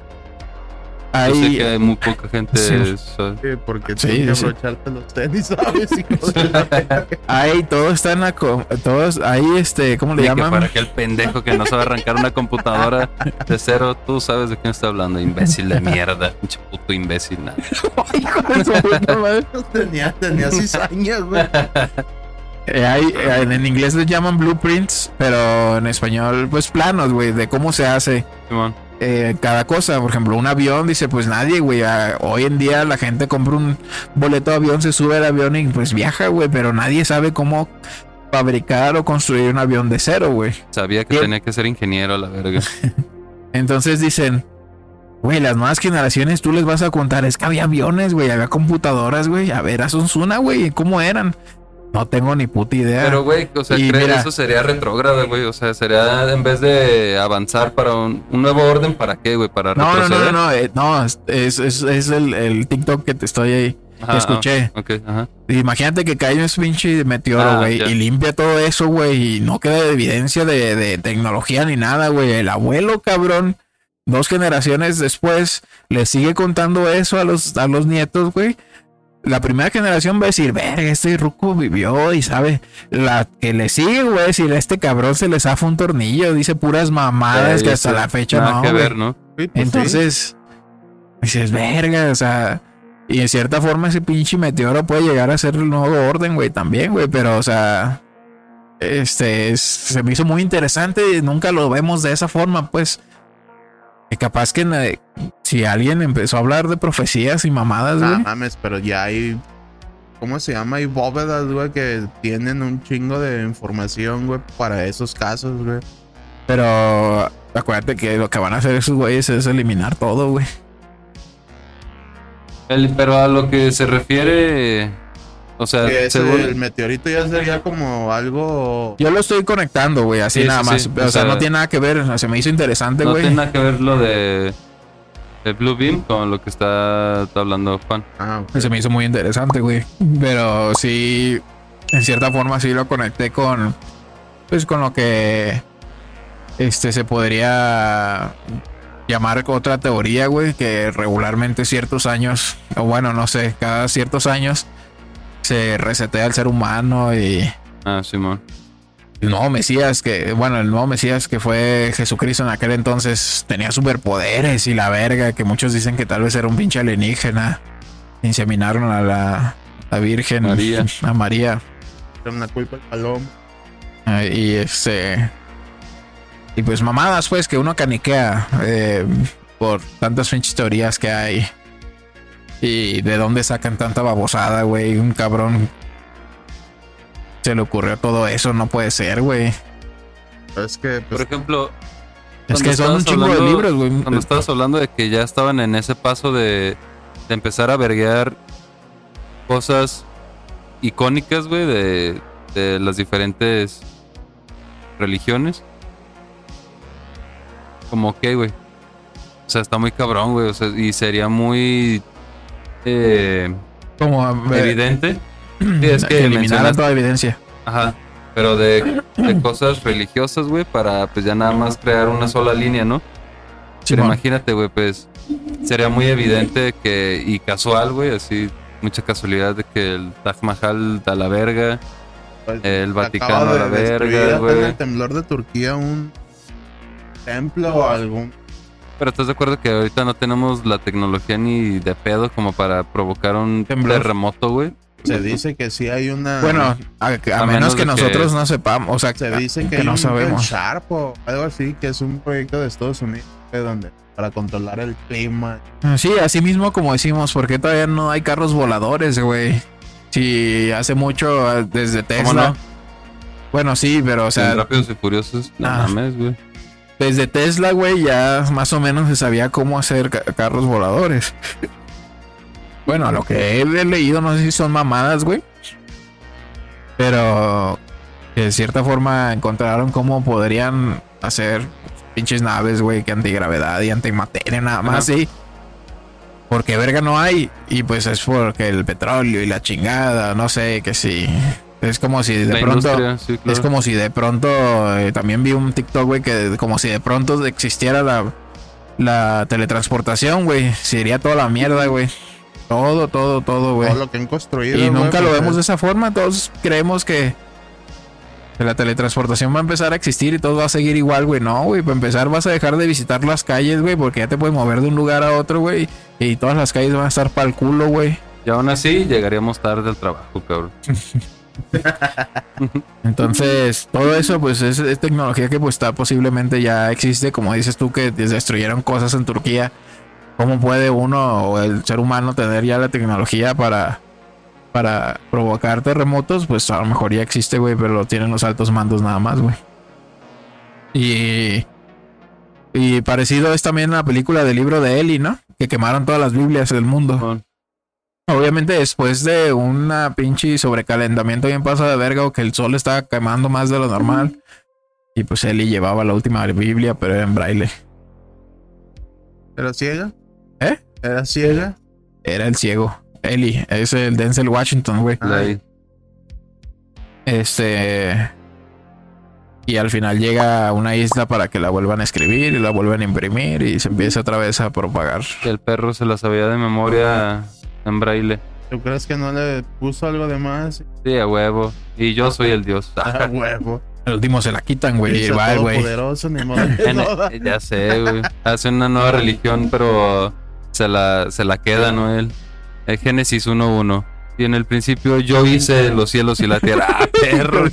Yo sé
Ahí,
que hay muy poca gente.
Sí.
sabe.
Sí, porque
Sí,
tienes que abrocharte los tenis, ¿sabes?
Ahí todo está en la... Todos, ahí, este, ¿cómo le
Y que
llaman?
para aquel pendejo que no sabe arrancar una computadora de cero, tú sabes de quién estoy hablando, imbécil de mierda, pinche puto imbécil. nada.
Hijo de su puta madre.
tenía, tenía cizañas, güey.
Eh, hay, eh, en inglés les llaman blueprints, pero en español, pues planos, güey, de cómo se hace.
Simón.
Eh, cada cosa. Por ejemplo, un avión, dice, pues nadie, güey. Hoy en día la gente compra un boleto de avión, se sube al avión y pues viaja, güey. Pero nadie sabe cómo fabricar o construir un avión de cero, güey.
Sabía que tenía que ser ingeniero la verga.
Entonces dicen, güey, las nuevas generaciones tú les vas a contar, es que había aviones, güey, había computadoras, güey. A ver, a Sonsuna, güey, ¿cómo eran? No tengo ni puta idea.
Pero, güey, o sea, creo
mira-
que eso sería retrógrado, güey. O sea, sería en vez de avanzar para un, un nuevo orden, ¿para qué, güey? Para
no, no, no,
retroceder.
no, no, eh, no, es, es, es- el, el TikTok que te estoy ahí.
Ajá,
escuché.
ajá.
Imagínate que cae un pinche meteoro,
Ah,
güey, y limpia todo eso, güey, y no queda evidencia de, de tecnología ni nada, güey. El abuelo, cabrón, dos generaciones después, le sigue contando eso a los, a los nietos, güey. La primera generación va a decir, verga, este ruco vivió y sabe. La que le sigue, güey, si a este cabrón se le zafa un tornillo, dice puras mamadas que hasta la fecha no,
que ver, ¿no?
Pues.
Entonces, dices, verga, o sea, y en cierta forma ese pinche meteoro puede llegar a ser el nuevo orden, güey, también, güey, pero, o sea, este, es- se me hizo muy interesante nunca lo vemos de esa forma, pues. Y capaz que eh, si alguien empezó a hablar de profecías y mamadas,
No
güey.
mames, pero ya hay. ¿Cómo se llama? Hay bóvedas, güey, que tienen un chingo de información, güey, para esos casos, güey.
Pero acuérdate que lo que van a hacer esos güeyes es eliminar todo, güey.
El- pero a lo que se refiere, o sea, según-
el meteorito ya sería como algo.
Yo lo estoy conectando, güey, así
Sí,
nada
sí,
más.
sí,
O,
o
sea,
sea,
no tiene nada que ver. se me hizo interesante,
no
güey.
tiene nada que ver lo de el Blue Beam con lo que está, hablando Juan.
Ah.
Se me hizo muy interesante, güey. Pero sí, en cierta forma sí lo conecté con, pues con lo que, este, se podría llamar otra teoría, güey, que regularmente ciertos años, o bueno, no sé, cada ciertos años se resetea el ser humano y
Ah, Simón.
el nuevo Mesías que, bueno, el nuevo Mesías que fue Jesucristo en aquel entonces tenía superpoderes y la verga, que muchos dicen que tal vez era un pinche alienígena. Inseminaron a la, la Virgen
María.
a María.
Era una culpa el paloma.
eh, y este y pues mamadas pues que uno caniquea eh, por tantas pinches teorías que hay. Y de dónde sacan tanta babosada, güey, un cabrón se le ocurrió todo eso, no puede ser, güey.
Es que,
Por
pues,
ejemplo,
Es
Cuando
que son un
estabas
chingo de
hablando-
libros, güey.
cuando estabas hablando de que ya estaban en ese paso de, de empezar a verguear cosas icónicas, güey, de, de las diferentes religiones. Como que, güey. O sea, está muy cabrón, güey. O sea, y sería muy eh,
como eh,
evidente. Sí, es que
eliminar toda evidencia.
Ajá. Pero de, de cosas religiosas, güey, para pues ya nada más crear una sola línea, ¿no? Pero imagínate, güey, pues sería muy evidente que, y casual, güey, así, mucha casualidad de que el Taj Mahal da la verga.
pues,
el Vaticano,
de
la verga, güey.
en el temblor de Turquía un templo o algún.
Pero estás de acuerdo que ahorita no tenemos la tecnología ni de pedo como para provocar un
Temblor.
terremoto, güey.
Se dice que sí hay una.
Bueno, a, a
A
menos
menos
que
de que-
nosotros no sepamos, o sea,
se dice que,
que
hay
no
un
sabemos.
Sharp o algo así, que es un proyecto de Estados Unidos que donde para controlar el clima.
Sí, así mismo como decimos, porque todavía no hay carros voladores, güey. Sí, hace mucho eh, desde Tesla.
¿Cómo no?
Bueno, sí, pero o
sea, Rápidos y Furiosos, no
Ah.
mames, güey.
Desde Tesla, güey, ya más o menos se sabía cómo hacer ca- carros voladores. Bueno, a lo que he leído, no sé si son mamadas, güey. Pero de cierta forma encontraron cómo podrían hacer pinches naves, güey, que antigravedad y antimateria, nada más,
Ajá.
sí. Porque verga no hay. Y pues es porque el petróleo y la chingada, no sé, que sí. Es como si de
La
pronto.
industria, sí, claro.
Es como si de pronto. eh, también vi un TikTok, güey, que como si de pronto existiera la, la teletransportación, güey. Se iría toda la mierda, güey. Todo, todo, todo, güey.
Todo lo que han construido.
Y nunca lo vemos de esa forma. Todos creemos que, que la teletransportación va a empezar a existir y todo va a seguir igual, güey. No, güey. Para empezar vas a dejar de visitar las calles, güey, porque ya te puedes mover de un lugar a otro, güey. Y todas las calles van a estar para el culo, güey.
Y aún así llegaríamos tarde al trabajo, cabrón.
Entonces, todo eso, pues, es, tecnología que, pues, está posiblemente ya existe. Como dices tú, que destruyeron cosas en Turquía. ¿Cómo puede uno o el ser humano tener ya la tecnología para, para provocar terremotos? Pues a lo mejor ya existe, güey, pero lo tienen los altos mandos nada más, güey. Y, y parecido es también la película del libro de Eli, ¿no? Que quemaron todas las Biblias del mundo. Obviamente después de una pinche sobrecalentamiento bien pasa de verga o que el sol estaba quemando más de lo normal. Y pues Eli llevaba la última Biblia, pero era en braille.
¿Era ciega?
¿Eh?
¿Era ciega?
Era el ciego. Eli, es el Denzel Washington, güey.
ahí.
Este. Y al final llega a una isla para que la vuelvan a escribir y la vuelvan a imprimir y se empieza otra vez a propagar.
El perro se la sabía de memoria en braille.
¿Tú crees que no le puso algo de más?
Sí, a huevo. Y yo soy el dios.
Ah, huevo.
El último se la quitan, güey. Igual, güey.
todopoderoso, ni modo
En- ya sé, güey. Hace una nueva religión, pero se la, se la queda, ¿no? Él. El Génesis 1.1. Y en el principio yo hice los cielos y la tierra. ¡Ah, perro!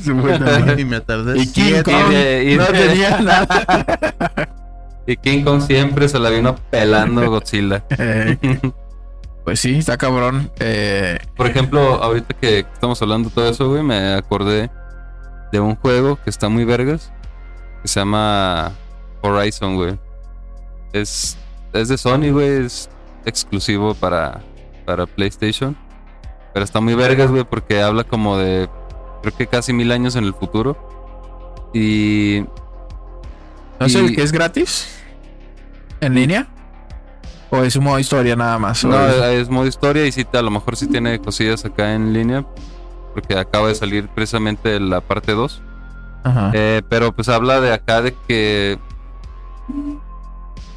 Y me tardé
Y King Kong
Y de- y
no tenía nada.
Y King Kong siempre se la vino pelando Godzilla.
Pues sí, está cabrón. Eh,
Por ejemplo, ahorita que estamos hablando de todo eso, güey, me acordé de un juego que está muy vergas. Que se llama Horizon, güey. Es, es de Sony, güey. Es exclusivo para, para PlayStation. Pero está muy vergas, güey, porque habla como de. Creo que casi mil años en el futuro. Y.
¿No es el
Y-
que es gratis? ¿En línea? ¿O es un modo historia nada más? ¿O
No,
es-
es modo historia y sí, a lo mejor sí tiene cosillas acá en línea. Porque acaba de salir precisamente la parte 2.
Ajá.
Eh, pero pues habla de acá de que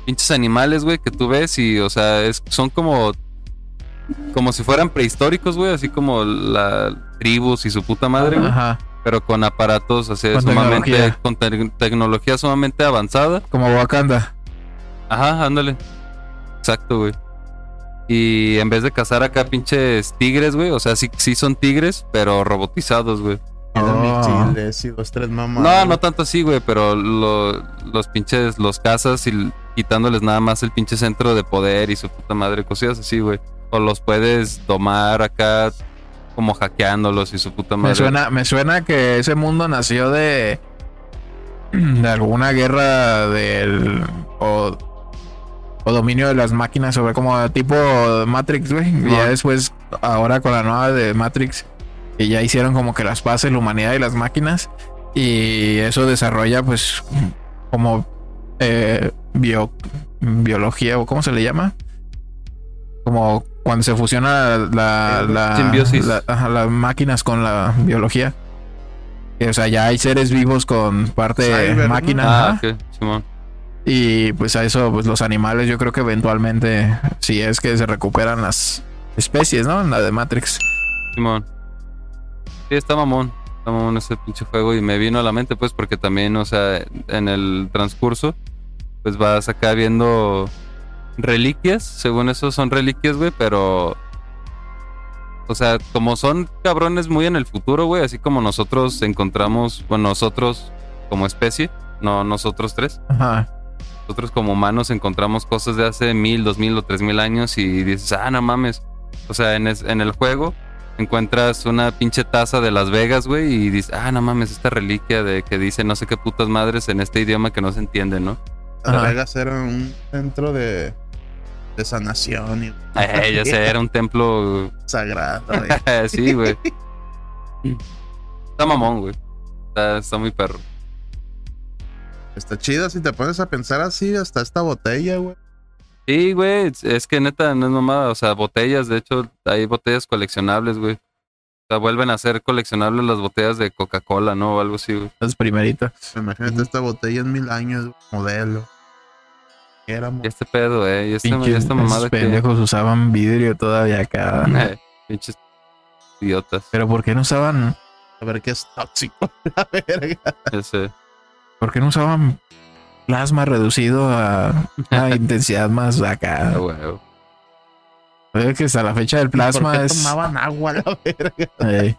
pinches animales, güey, que tú ves y, o sea, es, son como como si fueran prehistóricos, güey, así como la tribus y su puta madre, güey,
Ajá.
pero con aparatos así
Con
sumamente
tecnología.
con te- tecnología sumamente avanzada.
Como Wakanda.
Ajá, ándale. Exacto, güey. Y en vez de cazar acá pinches tigres, güey, o sea, sí, sí son tigres, pero robotizados, güey.
Oh.
misiles y dos, tres mamás.
No, no tanto así, güey, pero lo- los pinches, los cazas y quitándoles nada más el pinche centro de poder y su puta madre, cosillas así, güey. O los puedes domar acá como hackeándolos y su puta madre.
Me suena, me suena que ese mundo nació de. de alguna guerra del. o, o dominio de las máquinas sobre como tipo Matrix, güey. Y ya después, ahora con la nueva de Matrix, que ya hicieron como que las paces la humanidad y las máquinas. Y eso desarrolla, pues, como eh, bio, biología, o cómo se le llama. Como cuando se fusiona la, la,
Simbiosis.
la- ajá, las máquinas con la biología. Que, O sea, ya hay seres vivos con parte
Cyber, ¿no?
máquina.
Ah,
ajá.
ok, Simón.
Y pues a eso, pues los animales, yo creo que eventualmente, si es que se recuperan las especies, ¿no? En la de Matrix.
Simón. Sí, está mamón. Está mamón ese pinche juego y me vino a la mente, pues, porque también, o sea, en el transcurso, pues vas acá viendo reliquias. Según eso son reliquias, güey, pero. O sea, como son cabrones muy en el futuro, güey, así como nosotros encontramos, bueno, nosotros como especie, no nosotros tres,
Ajá.
Nosotros como humanos encontramos cosas de hace mil, dos mil o tres mil años y dices, ah, no mames. O sea, en, es- en el juego encuentras una pinche taza de Las Vegas, güey, y dices, ah, no mames, esta reliquia de que dice no sé qué putas madres en este idioma que no se entiende, ¿no?
Las. Vegas era un centro de, de sanación y
Eh, ya sé, era un templo.
sagrado. güey.
sí, güey. Está mamón, güey. Está, está muy perro.
Está chido si te pones a pensar así, hasta esta botella, güey.
Sí, güey, es- que neta no es mamada, o sea, botellas, de hecho, hay botellas coleccionables, güey. O sea, vuelven a ser coleccionables las botellas de Coca-Cola, ¿no? O algo así, güey.
Las primeritas.
Imagínate esta botella en mil años, güey, modelo. ¿Qué era, mo-
Y este pedo, eh, y, este, y esta mamada
esos
que...
pendejos usaban vidrio todavía acá.
Eh, pinches idiotas,
Pero ¿por qué no usaban?
A ver qué es tóxico. La verga.
ya sé.
¿Por qué no usaban plasma reducido a una intensidad más
Ah,
acá?
güey.
Oye, que hasta la fecha del
¿Por
plasma
qué
es.
tomaban agua, la verga?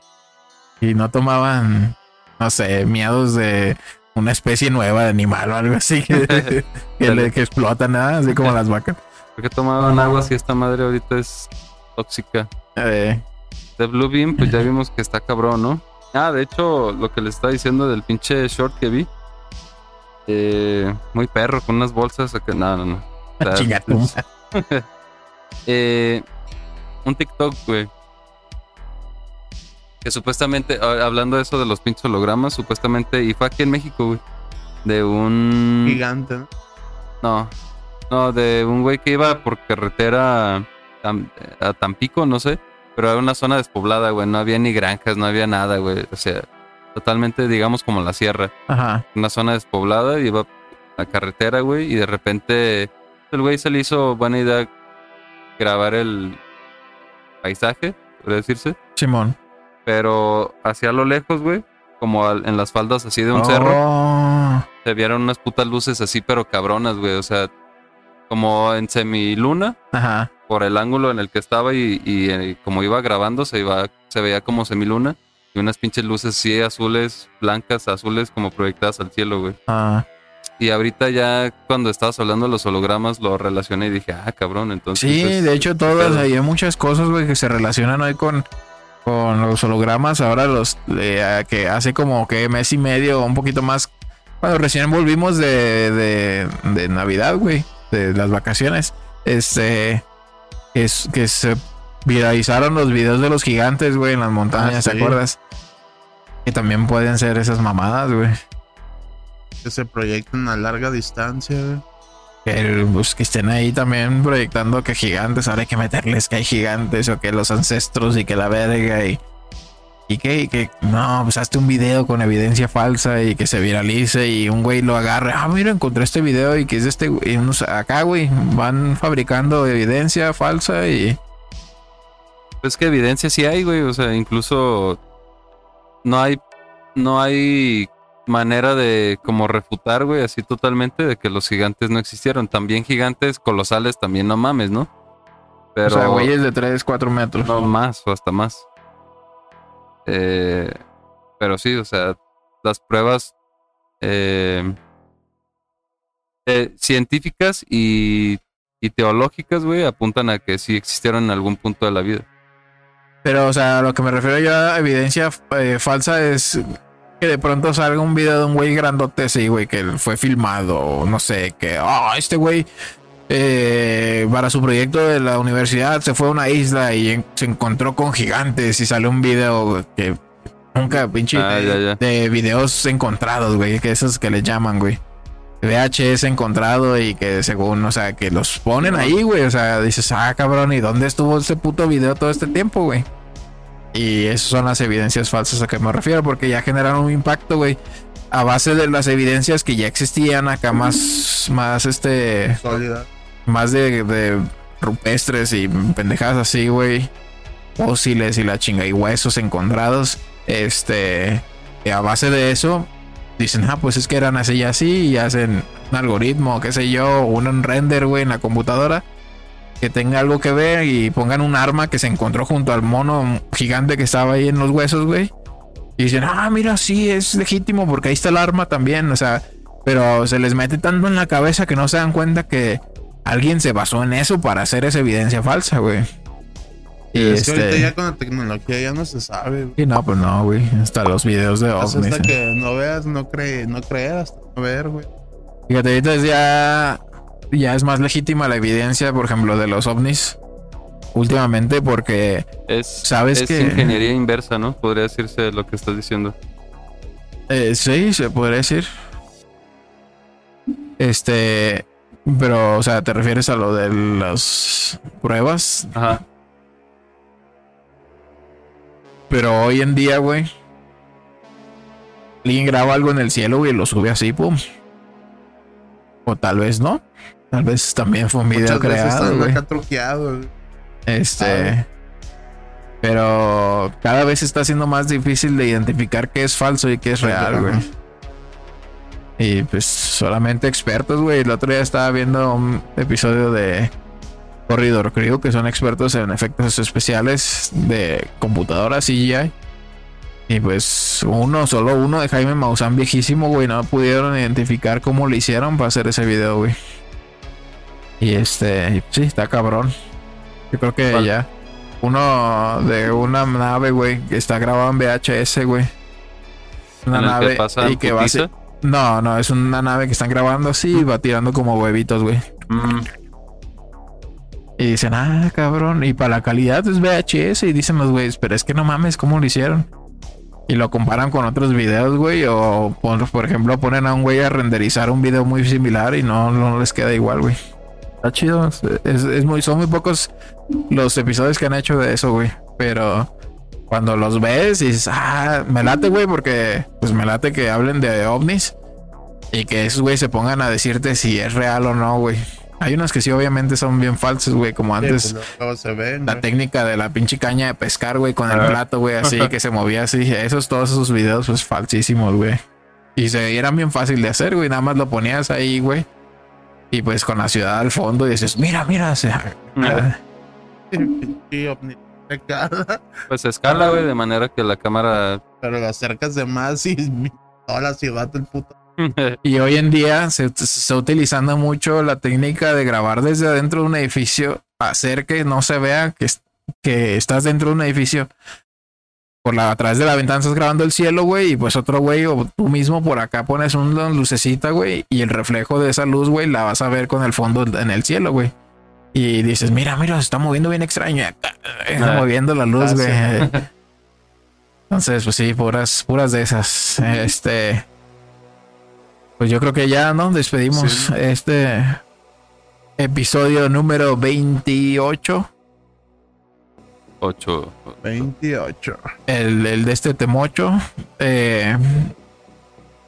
Y no tomaban, no sé, miados de una especie nueva de animal o algo así que, que, le- que explota nada, así como las vacas.
¿Por qué tomaban agua si esta madre ahorita es tóxica?
Eh,
De Blue Beam, pues ya vimos que está cabrón, ¿no? Ah, de hecho, lo que le estaba diciendo del pinche short que vi. Eh, muy perro, con unas bolsas. acá- No, no, no. O sea, eh, un TikTok, güey. Que supuestamente, hablando de eso de los pinches hologramas, supuestamente, y fue aquí en México, güey. De un.
Gigante, ¿no?
No, de un güey que iba por carretera a, a Tampico, no sé, pero era una zona despoblada, güey, no había ni granjas, no había nada, güey, o sea, totalmente, digamos, como la sierra,
Ajá.
una zona despoblada, iba a la carretera, güey, y de repente el güey se le hizo buena idea grabar el paisaje, podría decirse,
Simón.
pero hacia lo lejos, güey, como al- en las faldas así de un cerro
Oh,
se vieron unas putas luces así, pero cabronas, güey. O sea, como en semiluna,
Ajá.
por el ángulo en el que estaba y, y, eh, como iba grabando, se, iba, se veía como semiluna. Y unas pinches luces así azules, blancas, azules, como proyectadas al cielo, güey.
Ah,
Y ahorita ya cuando estabas hablando de los hologramas, lo relacioné y dije, ah, cabrón, entonces...
sí,
es-
de hecho, todas, hay muchas cosas, güey, que se relacionan hoy con, con los hologramas. Ahora los eh, que hace como que mes y medio un poquito más, cuando recién volvimos de, de, de Navidad, güey, de las vacaciones, este, que, es- que se viralizaron los videos de los gigantes, güey, en las montañas, ¿te
sí.
acuerdas? Que también pueden ser esas mamadas, güey.
Que se proyectan a larga distancia, güey.
Que, pues, que estén ahí también proyectando que gigantes, ahora hay que meterles que hay gigantes o que los ancestros y que la verga y, y que, y que no, pues hazte un video con evidencia falsa y que se viralice y un güey lo agarre, ah, mira, encontré este video y que es de este, güey", y unos acá, güey, van fabricando evidencia falsa y
Es que evidencia sí hay, güey. O sea, incluso no hay, no hay manera de como refutar, güey, así totalmente de que los gigantes no existieron. También gigantes colosales, también no mames, ¿no? Pero
o sea, güeyes de 3, 4 metros.
no más o hasta más. Eh, pero sí, o sea, las pruebas eh, eh, científicas y, y teológicas, güey, apuntan a que sí existieron en algún punto de la vida.
Pero, o sea, lo que me refiero yo a evidencia eh, falsa es que de pronto salga un video de un güey grandote así, güey, que fue filmado, o no sé, que, ah, este güey, eh, para su proyecto de la universidad se fue a una isla y en- se encontró con gigantes y salió un video que nunca, pinche,
Ah, ya, ya.
de videos encontrados, güey, que esos que le llaman, güey. VHS encontrado y que según, o sea, que los ponen ahí, güey. O sea, dices, ah, cabrón, ¿y dónde estuvo ese puto video todo este tiempo, güey? Y esas son las evidencias falsas a que me refiero, porque ya generaron un impacto, güey. A base de las evidencias que ya existían acá más, más este,
Sólida.
más de, de rupestres y pendejadas así, güey. Fósiles y la chinga y huesos encontrados. Este, y a base de eso, dicen, ah, pues es que eran así y así, y hacen un algoritmo, qué sé yo, un render, güey, en la computadora que tenga algo que ver y pongan un arma que se encontró junto al mono gigante que estaba ahí en los huesos, güey. Y dicen, ah, mira, sí, es legítimo porque ahí está el arma también, o sea, pero se les mete tanto en la cabeza que no se dan cuenta que alguien se basó en eso para hacer esa evidencia falsa, güey. Y
Es que ahorita
este.
ya con la tecnología ya no se sabe. güey.
Y no, pues no, güey. Hasta los videos de
Hasta
ovnis.
hasta que no veas, no cree, no creer hasta no ver, güey.
Fíjate, ahorita es ya, ya es más legítima la evidencia, por ejemplo, de los ovnis. Últimamente, porque
Es,
Sabes
es
que-
ingeniería inversa, ¿no? Podría decirse lo que estás diciendo.
eh, sí, se podría decir. Este, pero, o sea, ¿te refieres a lo de las pruebas?
Ajá.
Pero hoy en día, güey, alguien graba algo en el cielo, güey, y lo sube así, pum. O tal vez no. Tal vez también fue un video
Muchas
creado,
están
güey.
acá truqueados, güey.
Este. Pero cada vez está siendo más difícil de identificar qué es falso y qué es real, güey. Y pues solamente expertos, güey. El otro día estaba viendo un episodio de Corridor Crew, que son expertos en efectos especiales de computadoras CGI. Y pues uno, solo uno de Jaime Maussan viejísimo, güey. No pudieron identificar cómo lo hicieron para hacer ese video, güey. Y este, sí, está cabrón. Yo creo que ya. Uno de una nave, güey, que está grabado en VHS, güey. Una
en
nave
que pasa
y que va
putiza.
No, no, es una nave que están grabando así y va tirando como huevitos, güey.
Mm,
Y dicen, ah, cabrón. Y para la calidad es VHS. Y dicen los güeyes, pero es que no mames, ¿cómo lo hicieron? Y lo comparan con otros videos, güey. O por, ejemplo, ponen a un güey a renderizar un video muy similar y no, no les queda igual, güey. Está chido. Es, es muy, son muy pocos los episodios que han hecho de eso, güey. Pero cuando los ves y dices, ah, me late, güey, porque pues me late que hablen de ovnis y que esos güey se pongan a decirte si es real o no, güey. Hay unos que sí, obviamente son bien falsos, güey, como
Sí,
antes.
pues, se ven,
La técnica de la pinche caña de pescar, güey, con el
Ah.
plato, güey, así que se movía así. Esos, todos esos videos, pues falsísimos, güey. Y se y eran bien fácil de hacer, güey. Nada más lo ponías ahí, güey. Y pues con la ciudad al fondo y dices, mira, mira.
acá,
Pues escala, güey, de manera que la cámara.
Pero lo acercas de más y toda la ciudad del puto.
Y hoy en día se, se está utilizando mucho la técnica de grabar desde adentro de un edificio, hacer que no se vea que, que estás dentro de un edificio. Por la, a través de la ventana estás grabando el cielo, güey, y pues otro güey o tú mismo por acá pones una lucecita, güey, y el reflejo de esa luz, güey, la vas a ver con el fondo en el cielo, güey. Y dices, mira, mira, se está moviendo bien extraño. Está
Ah.
moviendo la luz,
Ah,
güey.
sí.
Entonces, pues sí, puras, puras de esas. Este. Pues yo creo que ya, ¿no? Despedimos
Sí.
este episodio número 28.
8.
28.
El, el de este Temocho. Eh,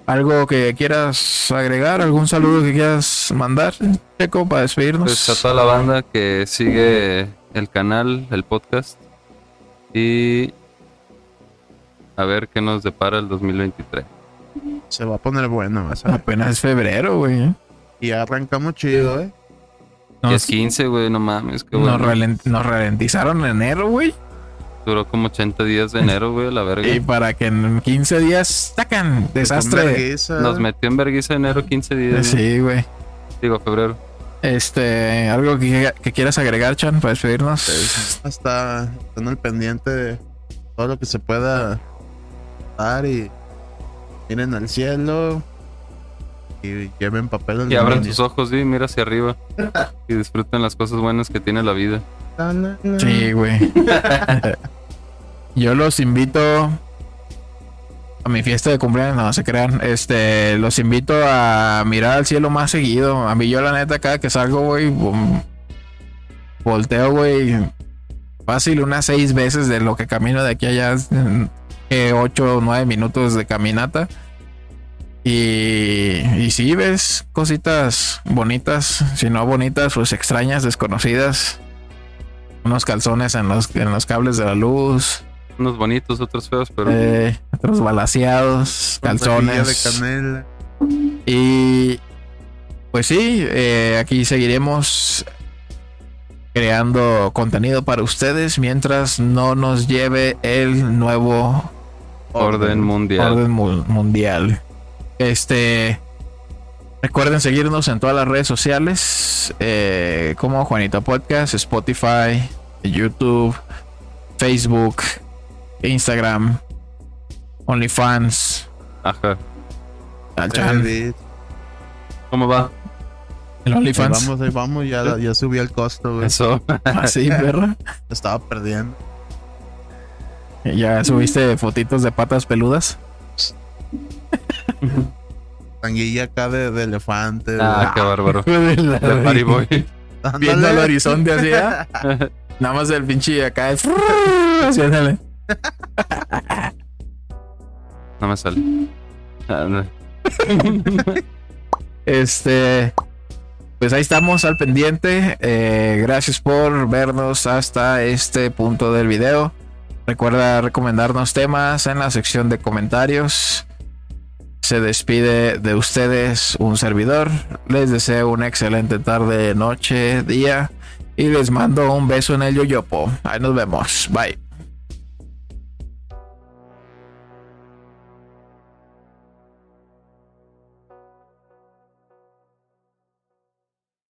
¿Algo que quieras agregar? ¿Algún saludo que quieras mandar, Checo, para despedirnos?
Pues a toda la banda que sigue el canal, el podcast. Y. A ver qué nos depara el 2023.
Se va a poner bueno, vas a ver.
Apenas es febrero, güey.
Y ya arrancamos chido, eh.
Y
Nos,
es 15, güey, no mames. Qué
nos,
bueno.
nos ralentizaron en enero, güey.
Duró como 80 días de enero, güey, la verga.
Y para que en 15 días tacan
Con
desastre.
Nos metió en vergüenza enero 15 días. ¿no?
Sí, güey.
Digo, febrero.
Este, algo que, que quieras agregar, Chan, para despedirnos.
Hasta están al pendiente de todo lo que se pueda dar y miren al cielo y lleven papel
Y abran sus ojos, sí, mira hacia arriba. y disfruten las cosas buenas que tiene la vida.
Sí, güey. Yo los invito a mi fiesta de cumpleaños, no se crean. Este, los invito a mirar al cielo más seguido. A mí, yo, la neta, cada que salgo, güey, volteo, güey, fácil unas seis veces de lo que camino de aquí a allá. eh, ocho o nueve minutos de caminata. Y, y sí, ves cositas bonitas, si no bonitas, pues extrañas, desconocidas unos calzones en los, en los cables de la luz,
Unos bonitos, otros feos, pero
eh, otros balaseados, calzones.
de canela.
Y pues sí, eh, aquí seguiremos creando contenido para ustedes mientras no nos lleve el nuevo
orden mundial.
orden mu- mundial. Este. Recuerden seguirnos en todas las redes sociales, eh, como Juanito Podcast, Spotify, YouTube, Facebook, Instagram, OnlyFans,
Ajá.
chan.
¿Cómo va?
El
Ahí
OnlyFans.
vamos, ahí vamos, ya, ya subí el costo, güey.
Eso.
Así, perra.
Estaba perdiendo.
Ya subiste fotitos de patas peludas.
Tanguilla acá de, de elefante.
Ah, qué bárbaro. De
Viendo
Party Boy.
güey.
el horizonte así, ¿ah? Nada más el pinche acá. es- así, ándale.
No me sale. Ah.
Este, pues ahí estamos al pendiente. Eh, gracias por vernos hasta este punto del video. Recuerda recomendarnos temas en la sección de comentarios. Se despide de ustedes un servidor. Les deseo una excelente tarde, noche, día. Y les mando un beso en el yoyopo. Ahí nos vemos. Bye.